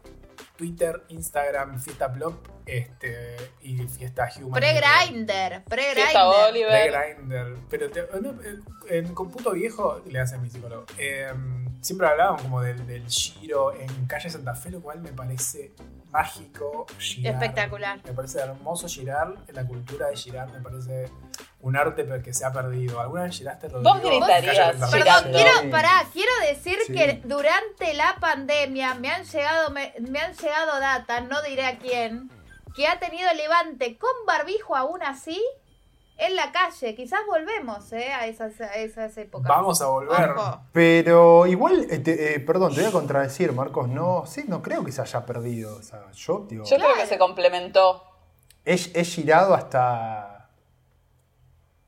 Twitter, Instagram, fiesta plop este, y fiesta human. Pre-grinder, pre-grinder. Oliver. Pre-grinder. Pero te- eh, en Computo Viejo, le hace a mi psicólogo, eh, siempre hablaban como del, del giro en calle Santa Fe, lo cual me parece mágico. Girar. Espectacular. Me parece hermoso girar, la cultura de girar me parece un arte que se ha perdido. ¿Alguna vez giraste, Rodrigo? Vos gritarías. Perdón, quiero, pará, quiero decir Sí. que durante la pandemia me han llegado, me, me han llegado data, no diré a quién, que ha tenido levante con barbijo aún así en la calle. Quizás volvemos ¿eh? a, esas, a esas épocas. Vamos a volver. Ojo. Pero igual, eh, te- eh, perdón, te voy a contradecir, Marcos. No, sí, no creo que se haya perdido. O sea, yo, digo, Yo creo que se complementó. he, he girado hasta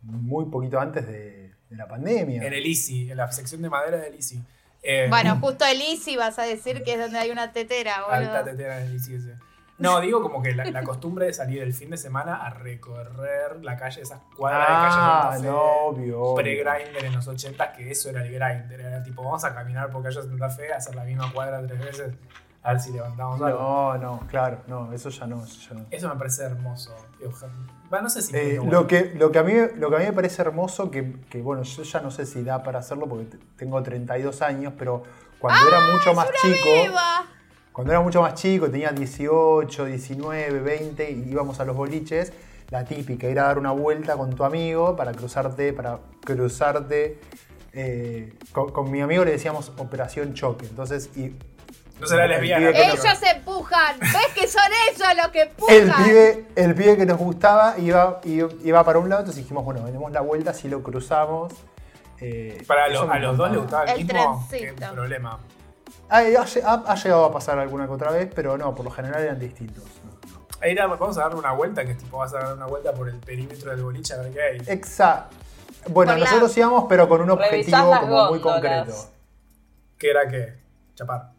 muy poquito antes de, de la pandemia. En el Easy, en la sección de madera del Easy. Eh, Bueno, justo el Easy vas a decir que es donde hay una tetera, Alta boludo. tetera en el ese. No, digo como que la, la costumbre de salir el fin de semana a recorrer la calle, esas cuadras Ah, de calle Santa Fe, no, obvio, obvio. pre-grinder en los 80 que eso era el grinder. Era tipo, vamos a caminar por calle Santa Fe, hacer la misma cuadra tres veces, a ver si levantamos algo. No, no, claro, no, eso ya no, eso ya no. Eso me parece hermoso. Va, no sé si. Eh, bueno. lo, que, lo, que a mí, lo que a mí me parece hermoso, que, que, bueno, yo ya no sé si da para hacerlo porque tengo 32 años, pero cuando era mucho más chico, cuando era mucho más chico, tenía 18, 19, 20, y íbamos a los boliches, la típica, ir a dar una vuelta con tu amigo para cruzarte, para cruzarte. eh, con, con mi amigo le decíamos operación choque, entonces y No será el lesbiana. pibe que pero- nos- Ellos empujan. ¿Ves que son ellos los que empujan? el pibe, el pibe que nos gustaba iba, iba, para un lado, entonces dijimos, bueno, venimos la vuelta, si lo cruzamos. eh, Para lo- a los dos les encantaba. gustaba el, El mismo. Qué problema. Ah, Ha, ha- ha llegado a pasar alguna que otra vez, pero no, por lo general eran distintos. Ahí era- vamos a dar una vuelta, que es tipo, vas a dar una vuelta por el perímetro del boliche a ver qué hay. Exacto. Bueno, Por la- nosotros íbamos, pero con un objetivo como muy concreto. ¿Qué era qué? Chapar.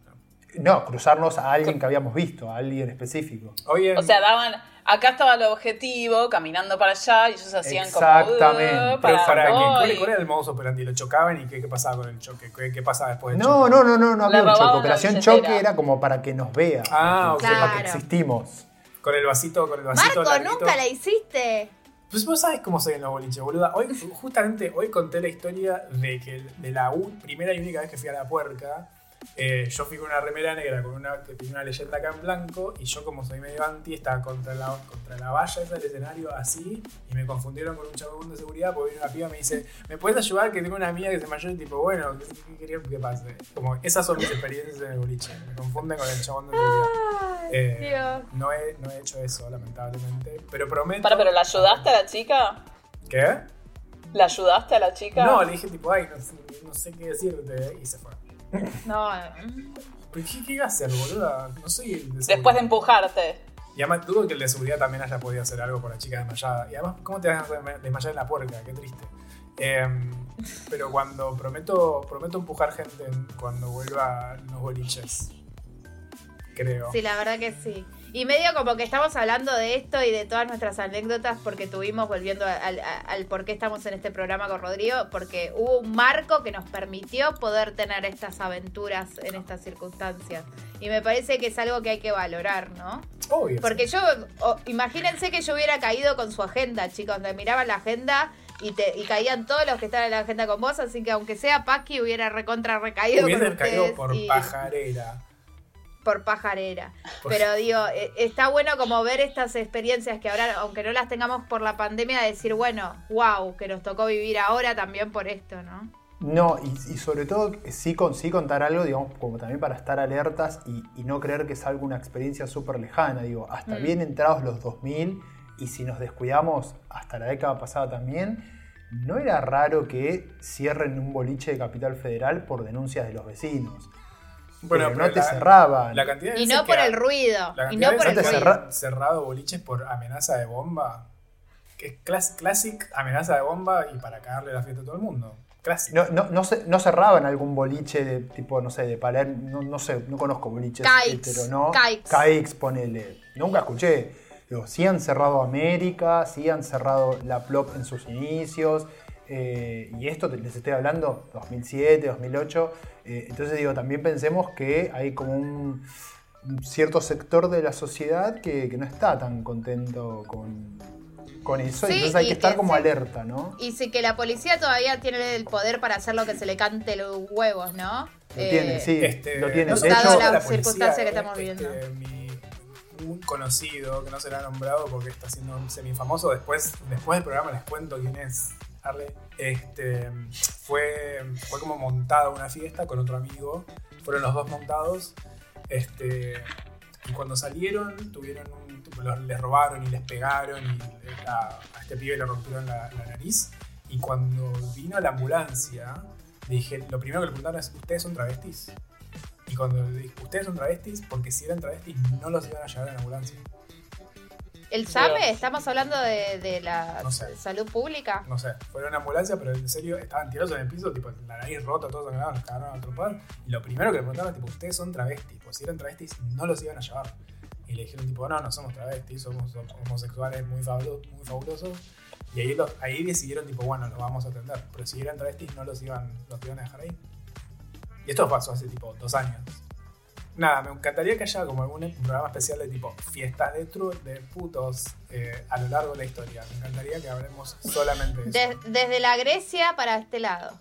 No, cruzarnos a alguien que habíamos visto, a alguien específico. Oye, O sea, daban. Acá estaba el objetivo, caminando para allá, y ellos hacían como. Exactamente. "Uh, pero para, para qué, ¿cuál, voy". cuál era el modus operandi? ¿Lo chocaban y qué, qué pasaba con el choque? ¿Qué, qué pasaba después del No, choque? no, no, no, no había un choque. Operación choque era como para que nos vea. Ah, ok. Para que Claro. existimos. Con el vasito, con el vasito. Marco, larguito. nunca la hiciste. Pues vos sabés cómo soy en los boliches, boluda. Hoy, justamente hoy conté la historia de que de la primera y única vez que fui a la puerca, eh, yo fui con una remera negra con una, que tenía una leyenda acá en blanco y yo como soy medio anti estaba contra la, contra la valla esa del escenario así y me confundieron con un chabón de seguridad porque vino una piba y me dice ¿me puedes ayudar? que tengo una amiga que se mayor y tipo bueno, ¿qué, qué querían que pase? Como esas son mis experiencias en el boliche, me confunden con el chabón de seguridad. Eh, no, he, no he hecho eso lamentablemente, pero prometo... Para, pero ¿la ayudaste a la chica? ¿Qué? ¿La ayudaste a la chica? No, le dije tipo, ay, no sé qué decirte y se fue. No. ¿Pero qué, qué iba a hacer, boluda? No soy el de seguridad. Después de empujarte. Y además dudo que el de seguridad también haya podido hacer algo por la chica desmayada. Y además, ¿cómo te vas a desma- desmayar en la puerca? Qué triste. Em, pero cuando prometo, prometo empujar gente en- cuando vuelva a los boliches. Creo. Sí, la verdad que sí. Y medio como que estamos hablando de esto y de todas nuestras anécdotas porque tuvimos, volviendo al, al- al por qué estamos en este programa con Rodrigo, porque hubo un marco que nos permitió poder tener estas aventuras en estas circunstancias. Y me parece que es algo que hay que valorar, ¿no? Obvio. Porque yo, o- imagínense que yo hubiera caído con su agenda, chicos, me miraban la agenda y, te, y caían todos los que estaban en la agenda con vos, así que aunque sea Paqui hubiera recontra recaído Hubiese con caído por y- pajarera. Por pajarera. Pero digo, eh, está bueno como ver estas experiencias que ahora, aunque no las tengamos por la pandemia, decir, bueno, wow, que nos tocó vivir ahora también por esto, ¿no? No, y, y sobre todo sí, con, sí contar algo, digamos, como también para estar alertas y, y no creer que es algo una experiencia súper lejana. Digo, hasta Mm. bien entrados los 2000 y si nos descuidamos hasta la década pasada también, no era raro que cierren un boliche de Capital Federal por denuncias de los vecinos. Pero no te la- cerraban. La cantidad de Y no por el ruido. La Y no por el ruido. han cerrado boliches por amenaza de bomba. Que es clas- classic amenaza de bomba y para cagarle la fiesta a todo el mundo. Classic. No, no, no, se- no cerraban algún boliche de tipo, no sé, de Palermo, no, no sé, no conozco boliches Caix, hetero, ¿no? Caix. Caix, ponele. Nunca escuché. Digo, sí han cerrado América, sí han cerrado la Plop en sus inicios. Eh, y esto te- les estoy hablando 2007, 2008. eh, entonces digo, también pensemos que hay como un, un cierto sector de la sociedad que, que no está tan contento con, con eso. Sí, entonces hay que estar que como sí. alerta, ¿no? Y sí que la policía todavía tiene el poder para hacer lo que se le cante los huevos, ¿no? Lo Eh, tiene, sí, Este, lo tiene. no De sé, Dado hecho, la circunstancia que eh, estamos este, mi- un conocido que no será nombrado porque está siendo un semifamoso. Después, después del programa les cuento quién es. Este, fue, fue como montada una fiesta con otro amigo. Fueron los dos montados. Este, y cuando salieron, tuvieron un, tipo, les robaron y les pegaron y a, a este pibe le rompieron la, la nariz. Y cuando vino la ambulancia, le dije, lo primero que le preguntaron es, ¿ustedes son travestis? Y cuando le dije, ¿ustedes son travestis? Porque si eran travestis no los iban a llevar en la ambulancia. ¿El sabe? Dios. ¿Estamos hablando de, de la No sé. salud pública? No sé, fueron a una ambulancia, pero en serio estaban tirados en el piso, tipo, la nariz rota, todos sangrados, los cagaron a tropar. Y lo primero que le preguntaron, tipo, ustedes son travestis, pues si eran travestis no los iban a llevar. Y le dijeron, tipo, no, no somos travestis, somos homosexuales muy, fabulo- muy fabulosos. Y ahí, los- ahí decidieron, tipo, bueno, los vamos a atender. Pero si eran travestis no los iban, los iban a dejar ahí. Y esto pasó hace, tipo, dos años. Nada, me encantaría que haya como algún programa especial de tipo fiestas de, tru- de putos eh, a lo largo de la historia. Me encantaría que hablemos solamente de eso. De- desde la Grecia para este lado.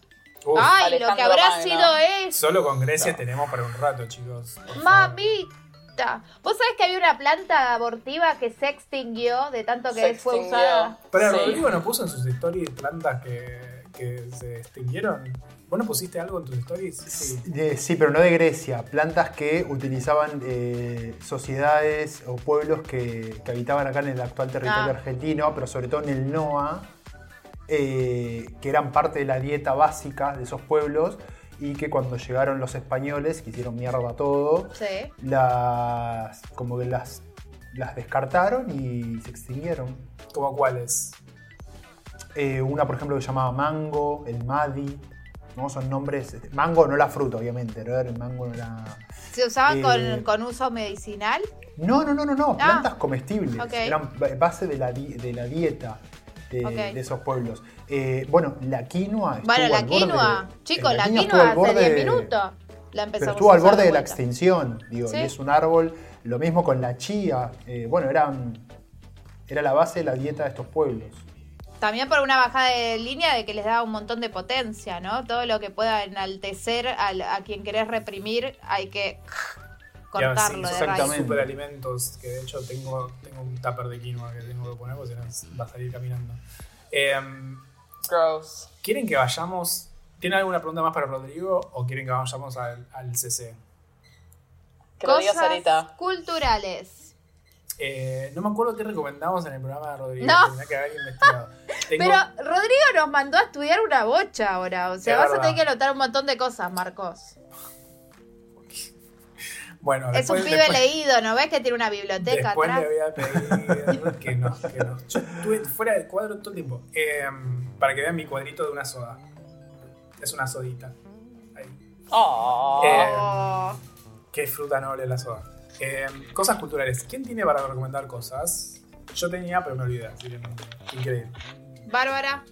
Uf, Ay, lo que habrá sido eso. Solo con Grecia tenemos para un rato, chicos. Mamita. ¿Vos sabés que había una planta abortiva que se extinguió de tanto que fue usada? Pero Sí. Rodrigo no puso en sus stories plantas que, que se extinguieron. ¿Vos no pusiste algo en tus stories? Sí. Pero no de Grecia. Plantas que utilizaban eh, sociedades o pueblos que, que habitaban acá en el actual territorio Ah. argentino, pero sobre todo en el NOA, eh, que eran parte de la dieta básica de esos pueblos y que cuando llegaron los españoles, que hicieron mierda todo, Sí. las, como que las, las descartaron y se extinguieron. ¿Como cuáles? Eh, una, por ejemplo, que se llamaba Mango, el Madi. Son nombres. este, Mango no la fruta, obviamente. ¿no? El mango no era. ¿Se usaban Eh, con, con uso medicinal? No, no, no, no, no. Ah. Plantas comestibles. Eran ba- base de la, de la dieta de, esos pueblos. Eh, bueno, la quinoa. Bueno, la quinoa. Chicos, la estuvo quinoa al hace borde 10 de- minutos. La empezamos Pero estuvo al borde de la extinción, digo, Sí. y es un árbol. Lo mismo con la chía. eh, bueno, eran, era la base de la dieta de estos pueblos. También por una bajada de línea de que les da un montón de potencia, ¿no? Todo lo que pueda enaltecer al- a, quien querés reprimir, hay que cortarlo sí, de raíz. exactamente. superalimentos, que de hecho tengo, tengo un tupper de quinoa que tengo que poner porque si no va a salir caminando. Em, Gross. ¿Quieren que vayamos? ¿Tienen alguna pregunta más para Rodrigo o quieren que vayamos al, al CC? Que lo digas Cosas ahorita. culturales. Eh, no me acuerdo qué recomendamos en el programa de Rodrigo. No. Tendría que haber investigado. Tengo- Pero Rodrigo nos mandó a estudiar una bocha ahora. O sea, Es vas a tener que anotar un montón de cosas, Marcos. bueno, es un pibe después- leído, ¿no ves que tiene una biblioteca Después atrás? le voy a pedir que nos, que nos- Yo estuve fuera del cuadro todo el tiempo. Eh, para que vean mi cuadrito de una soda. Es una sodita. Ahí. Oh. Eh, Oh. Qué fruta noble la soda. Eh, cosas culturales. ¿Quién tiene para recomendar cosas? Yo tenía, pero me olvidé. Así que no- ¿Quién quiere ir? Bárbara.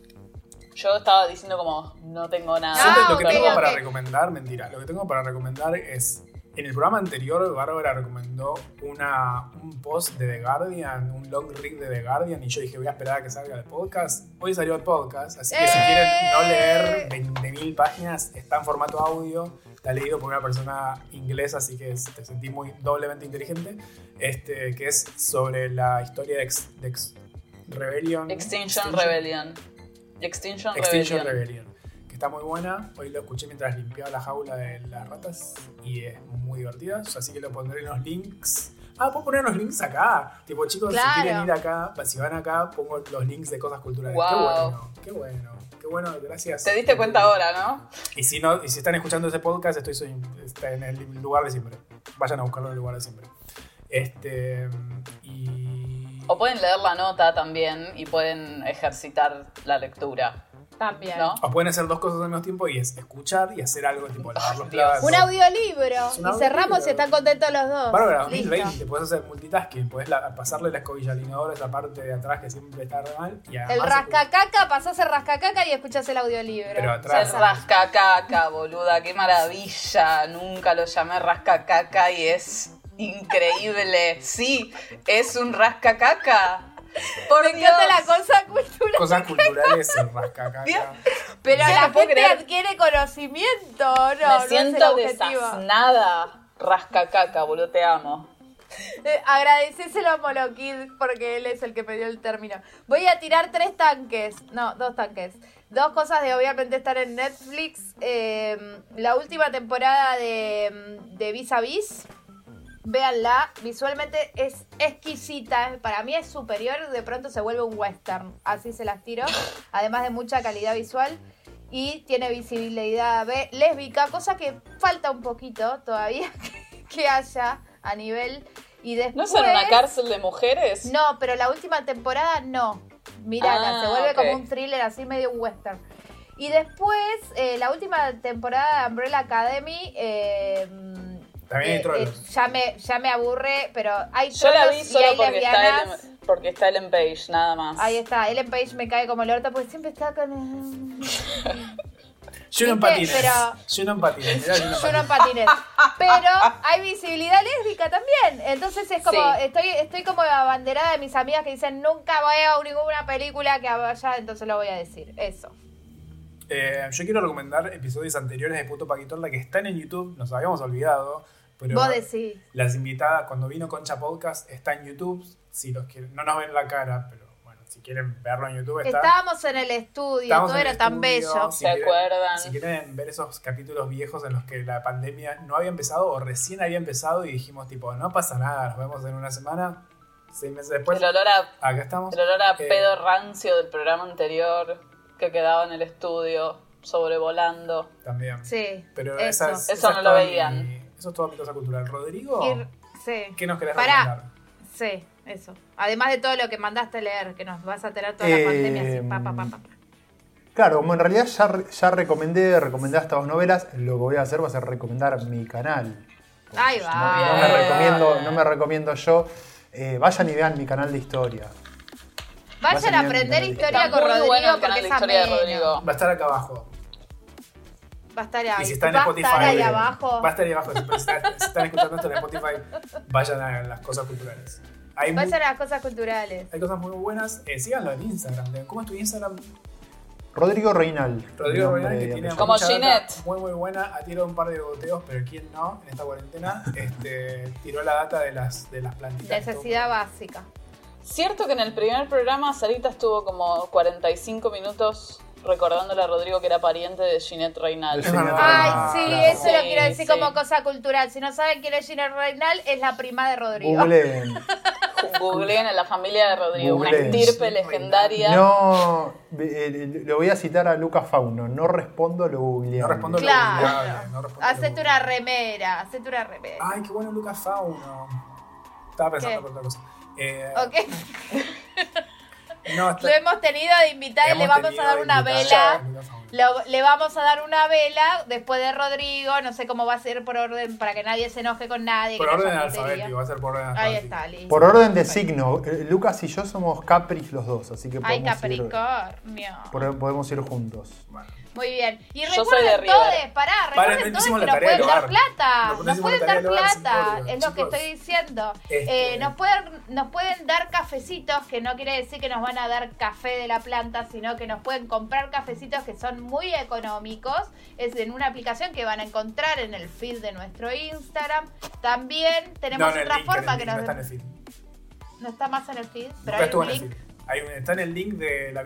Yo estaba diciendo como, no tengo nada. Ah, lo que ok, tengo para recomendar, mentira, lo que tengo para recomendar es. En el programa anterior, Bárbara recomendó una, un post de The Guardian, un long read de The Guardian, y yo dije, voy a esperar a que salga el podcast. Hoy salió el podcast, así que si ¡Eh! quieren no leer 20.000 páginas, está en formato audio, está leído por una persona inglesa, así que te sentí muy doblemente inteligente, este, que es sobre la historia de, Ex- de Ex- Rebellion. Extinction Rebellion. Extinction, Extinction Rebellion. Rebellion. Que está muy buena. Hoy lo escuché mientras limpiaba la jaula de las ratas y es muy divertida. Así que lo pondré en los links. Ah, puedo poner los links acá. Tipo, chicos, Claro. si quieren ir acá, si van acá, pongo los links de cosas culturales. Wow. Qué bueno, qué bueno. Bueno, gracias. Te diste cuenta ahora, ¿no? Y si no, y si están escuchando ese podcast, estoy soy- está en el lugar de siempre. Vayan a buscarlo en el lugar de siempre. Este. Y. O pueden leer la nota también y pueden ejercitar la lectura, También. ¿no? O pueden hacer dos cosas al mismo tiempo y es escuchar y hacer algo, tipo lavar los platos. Un audiolibro. Un y cerramos y están contentos los dos. Bárbara, Listo. 2020, puedes hacer multitasking, puedes la- pasarle la escobilla al inodoro, esa parte de atrás que siempre está re mal. Y El rascacaca, pasás el rascacaca y escuchás el audiolibro. Pero atrás. rascacaca, boluda, qué maravilla. Nunca lo llamé rascacaca y es increíble. Sí, es un rascacaca. Por Me Dios. encanta la cosa cultural. Cosas culturales, el rascacaca. Bien. Pero Sí, la no gente creer. adquiere conocimiento, ¿no? no Me es siento objetivo. desasnada. Rascacaca, boludo, te amo. Eh, agradecéselo a Molokid porque él es el que me dio el término. Voy a tirar tres tanques. No, dos tanques. Dos cosas de obviamente estar en Netflix. Eh, la última temporada de, de Vis a Vis. Véanla, visualmente es exquisita. Para mí es superior, de pronto se vuelve un western. Así se las tiro. Además de mucha calidad visual. Y tiene visibilidad B- lésbica, cosa que falta un poquito todavía que haya a nivel. Y después. ¿No es en una cárcel de mujeres? No, pero la última temporada no. Mirala, Ah, se vuelve ok. como un thriller así medio western. Y después, eh, la última temporada de Umbrella Academy. eh, También hay eh, trolos. eh, ya, me, ya me aburre, pero hay Yo la vi solo porque está. Ellen, porque está Ellen Page, nada más. Ahí está, Ellen Page me cae como el orto porque siempre está con. Yo no en ¿Viste? patines. Pero- Yo no en patines. mirá, yo no en Yo no en patines. Pero hay visibilidad lésbica también. Entonces es como, Sí. estoy, estoy como abanderada de mis amigas que dicen nunca veo ninguna película que vaya, entonces lo voy a decir. Eso. Eh, yo quiero recomendar episodios anteriores de Puto Paquitorla que están en YouTube. Nos habíamos olvidado. Pero Vos decís. Las invitadas, cuando vino Concha Podcast, está en YouTube. Si los quieren, no nos ven la cara, pero bueno, si quieren verlo en YouTube está. Estábamos en el estudio, todo era tan bello. si ¿Se quieren- acuerdan? Si quieren ver esos capítulos viejos en los que la pandemia no había empezado o recién había empezado y dijimos tipo, no pasa nada, nos vemos en una semana, seis meses después, el olor a, acá estamos. el olor a Eh, pedo rancio del programa anterior que quedaba en el estudio, sobrevolando. También. Sí. Pero eso. no lo veían. Eso es toda mi cosa cultural. Rodrigo, sí. ¿qué nos querés Pará. recomendar? Sí, eso. Además de todo lo que mandaste a leer, que nos vas a tener toda la Eh, pandemia así, pa, pa, pa, pa, pa. Claro, como en realidad ya, ya recomendé, recomendé estas dos novelas, lo que voy a hacer va a ser recomendar mi canal. Ahí No, va. no me Bien. recomiendo, no me recomiendo yo. Eh, vayan y vean mi canal de historia. Vayan Vayan a aprender historia con Rodrigo bueno porque es ameno. Va a estar acá abajo. Va a estar ahí. Y si está en va Spotify, a estar ahí eh, abajo. Va a estar ahí abajo. Si, están escuchando esto en Spotify, vayan a las cosas culturales. Hay, Vayan a las cosas culturales. hay cosas muy buenas. Eh, síganlo en Instagram. ¿Cómo es tu Instagram? Rodrigo Reinal. Rodrigo Reinal, que tiene. Como mucha data Ginette. muy muy buena, ha tirado un par de goteos, pero quién no, en esta cuarentena, este, tiró la data de las, de las plantitas. Necesidad básica. Cierto que en el primer programa Sarita estuvo como 45 minutos recordándole a Rodrigo que era pariente de Ginette Reinal. Ginette Ah, Ay, sí, claro. eso lo quiero decir sí. como cosa cultural. Si no saben quién es Gina Reinal, es la prima de Rodrigo. Googleen. Googleen en la familia de Rodrigo, una Googleen. estirpe legendaria. No, eh, lo voy a citar a Lucas Fauno. No respondo, lo googleé. No respondo lo Claro. googleable, no respondo lo Hacete una googleable. remera, hacete una remera. Ay, qué bueno Lucas Fauno. Estaba pensando ¿Qué? en otra cosa. Eh, ¿Ok? no, está- Lo hemos tenido de invitar y le hemos vamos a dar una vela. Lo- le vamos a dar una vela después de Rodrigo. No sé cómo va a ser por orden para que nadie se enoje con nadie. Por orden alfabético, va a ser por orden Ahí alfabético. está, listo. Por orden de signo. eh, Lucas y yo somos Capris los dos, así que Ay, podemos, ir, Capricornio. por- podemos ir juntos. Bueno. Muy bien. Y recuerden todos, pará, Vale, recuerden no todos que nos pueden dar plata. No Nos pueden dar plata. Es lo que estoy diciendo. Este- Eh, nos, pueden, nos pueden dar cafecitos, que no quiere decir que nos van a dar café de la planta, sino que nos pueden comprar cafecitos que son muy económicos. Es en una aplicación que van a encontrar en el feed de nuestro Instagram. También tenemos No, otra link, forma que no nos... está en el feed. no está más en el feed, pero Nunca hay un en el link. feed. Hay un- está en el link de la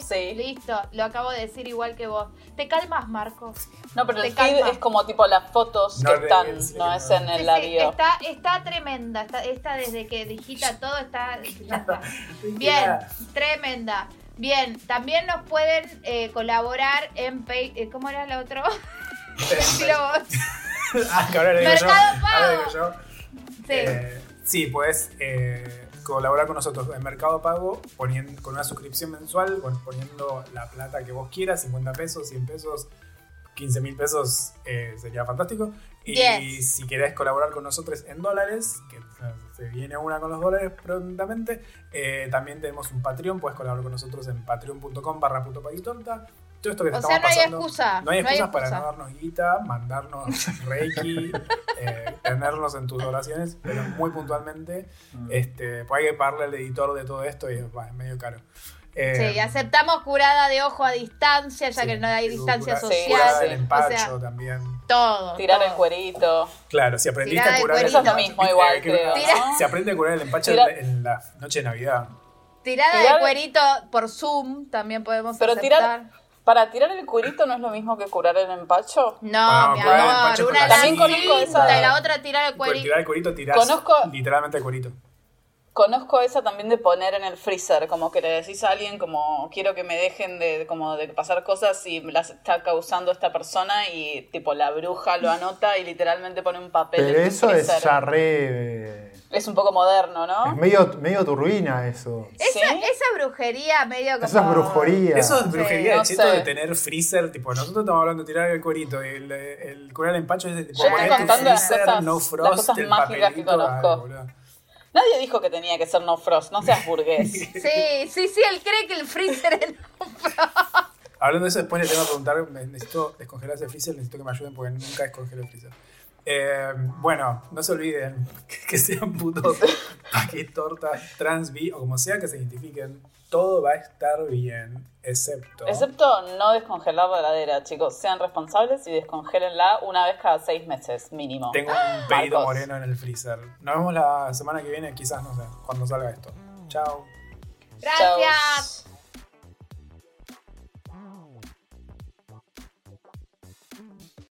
Sí, listo, lo acabo de decir igual que vos. ¿Te calmas, Marcos? No, pero el feed calma. es como tipo las fotos No, que están, no no. es en el sí, labio. está, está tremenda. Está, esta desde que digita todo está. está. Bien, tremenda. Bien, también nos pueden eh, colaborar en Pay. eh, ¿Cómo era el otro? Ah, que ahora le digo yo. Mercado Ahora le Pago. digo yo. Sí. Eh, sí, puedes eh, colaborar con nosotros en Mercado Pago poniendo, con una suscripción mensual, poniendo la plata que vos quieras, 50 pesos, 100 pesos, 15 mil pesos, eh, sería fantástico. Y Yes. si querés colaborar con nosotros en dólares, que se viene una con los dólares prontamente, eh, también tenemos un Patreon, puedes colaborar con nosotros en patreon.com barra puto. Todo esto que te O estamos sea, no hay pasando, excusa, No hay no hay excusa para excusa. no darnos guita, mandarnos reiki, eh, tenernos en tus oraciones, pero muy puntualmente, este, pues hay que pagarle al editor de todo esto y es, bah, es medio caro. Eh, Sí, aceptamos curada de ojo a distancia, ya sí, que no hay distancia cura- social. curada del sí. empacho O sea, también. todo. Tirar el todo. cuerito. Claro, si aprendiste a curar el cuerito. Eso es lo mismo igual, que- creo, ¿no? Se aprende a curar el empacho Tira- en, en la noche de Navidad. Tirada Tirar- de cuerito por Zoom también podemos Pero aceptar. tirar. Para tirar el cuerito no es lo mismo que curar el empacho. No, Bueno, mi curar el amor, una la También conozco esa- y la otra tirar el cuerito. tirar el cuerito tirás Conozco- literalmente el cuerito. Conozco esa también de poner en el freezer, como que le decís a alguien como quiero que me dejen de como de pasar cosas y las está causando esta persona y tipo la bruja lo anota y literalmente pone un papel Pero en el eso freezer. es ya re. Es un poco moderno, Es ¿no? medio, medio turbina eso. Esa, ¿Sí? esa brujería medio como... Eso es brujería. Eso es brujería no de cheto sé. de tener freezer. Tipo, nosotros estamos hablando de tirar el cuerito. y El, el curar el empacho es de tipo, Yo estoy las freezer, cosas- no las frost, cosas el mágicas que papelito, conozco. Nadie dijo que tenía que ser no frost, no seas burgués. Sí, sí, sí, él cree que el freezer es... Hablando de eso, después le tengo que preguntar, necesito descongelar ese freezer, necesito que me ayuden porque nunca descongelo el freezer. Eh, bueno, no se olviden que, que sean putos paquetes, tortas, trans, bi, o como sea que se identifiquen, todo va a estar bien, excepto... Excepto no descongelar la heladera, chicos. Sean responsables y descongélenla una vez cada seis meses, mínimo. Tengo un pedido moreno en el freezer. Nos vemos la semana que viene, quizás, no sé, cuando salga esto. Chao. Gracias. Chau.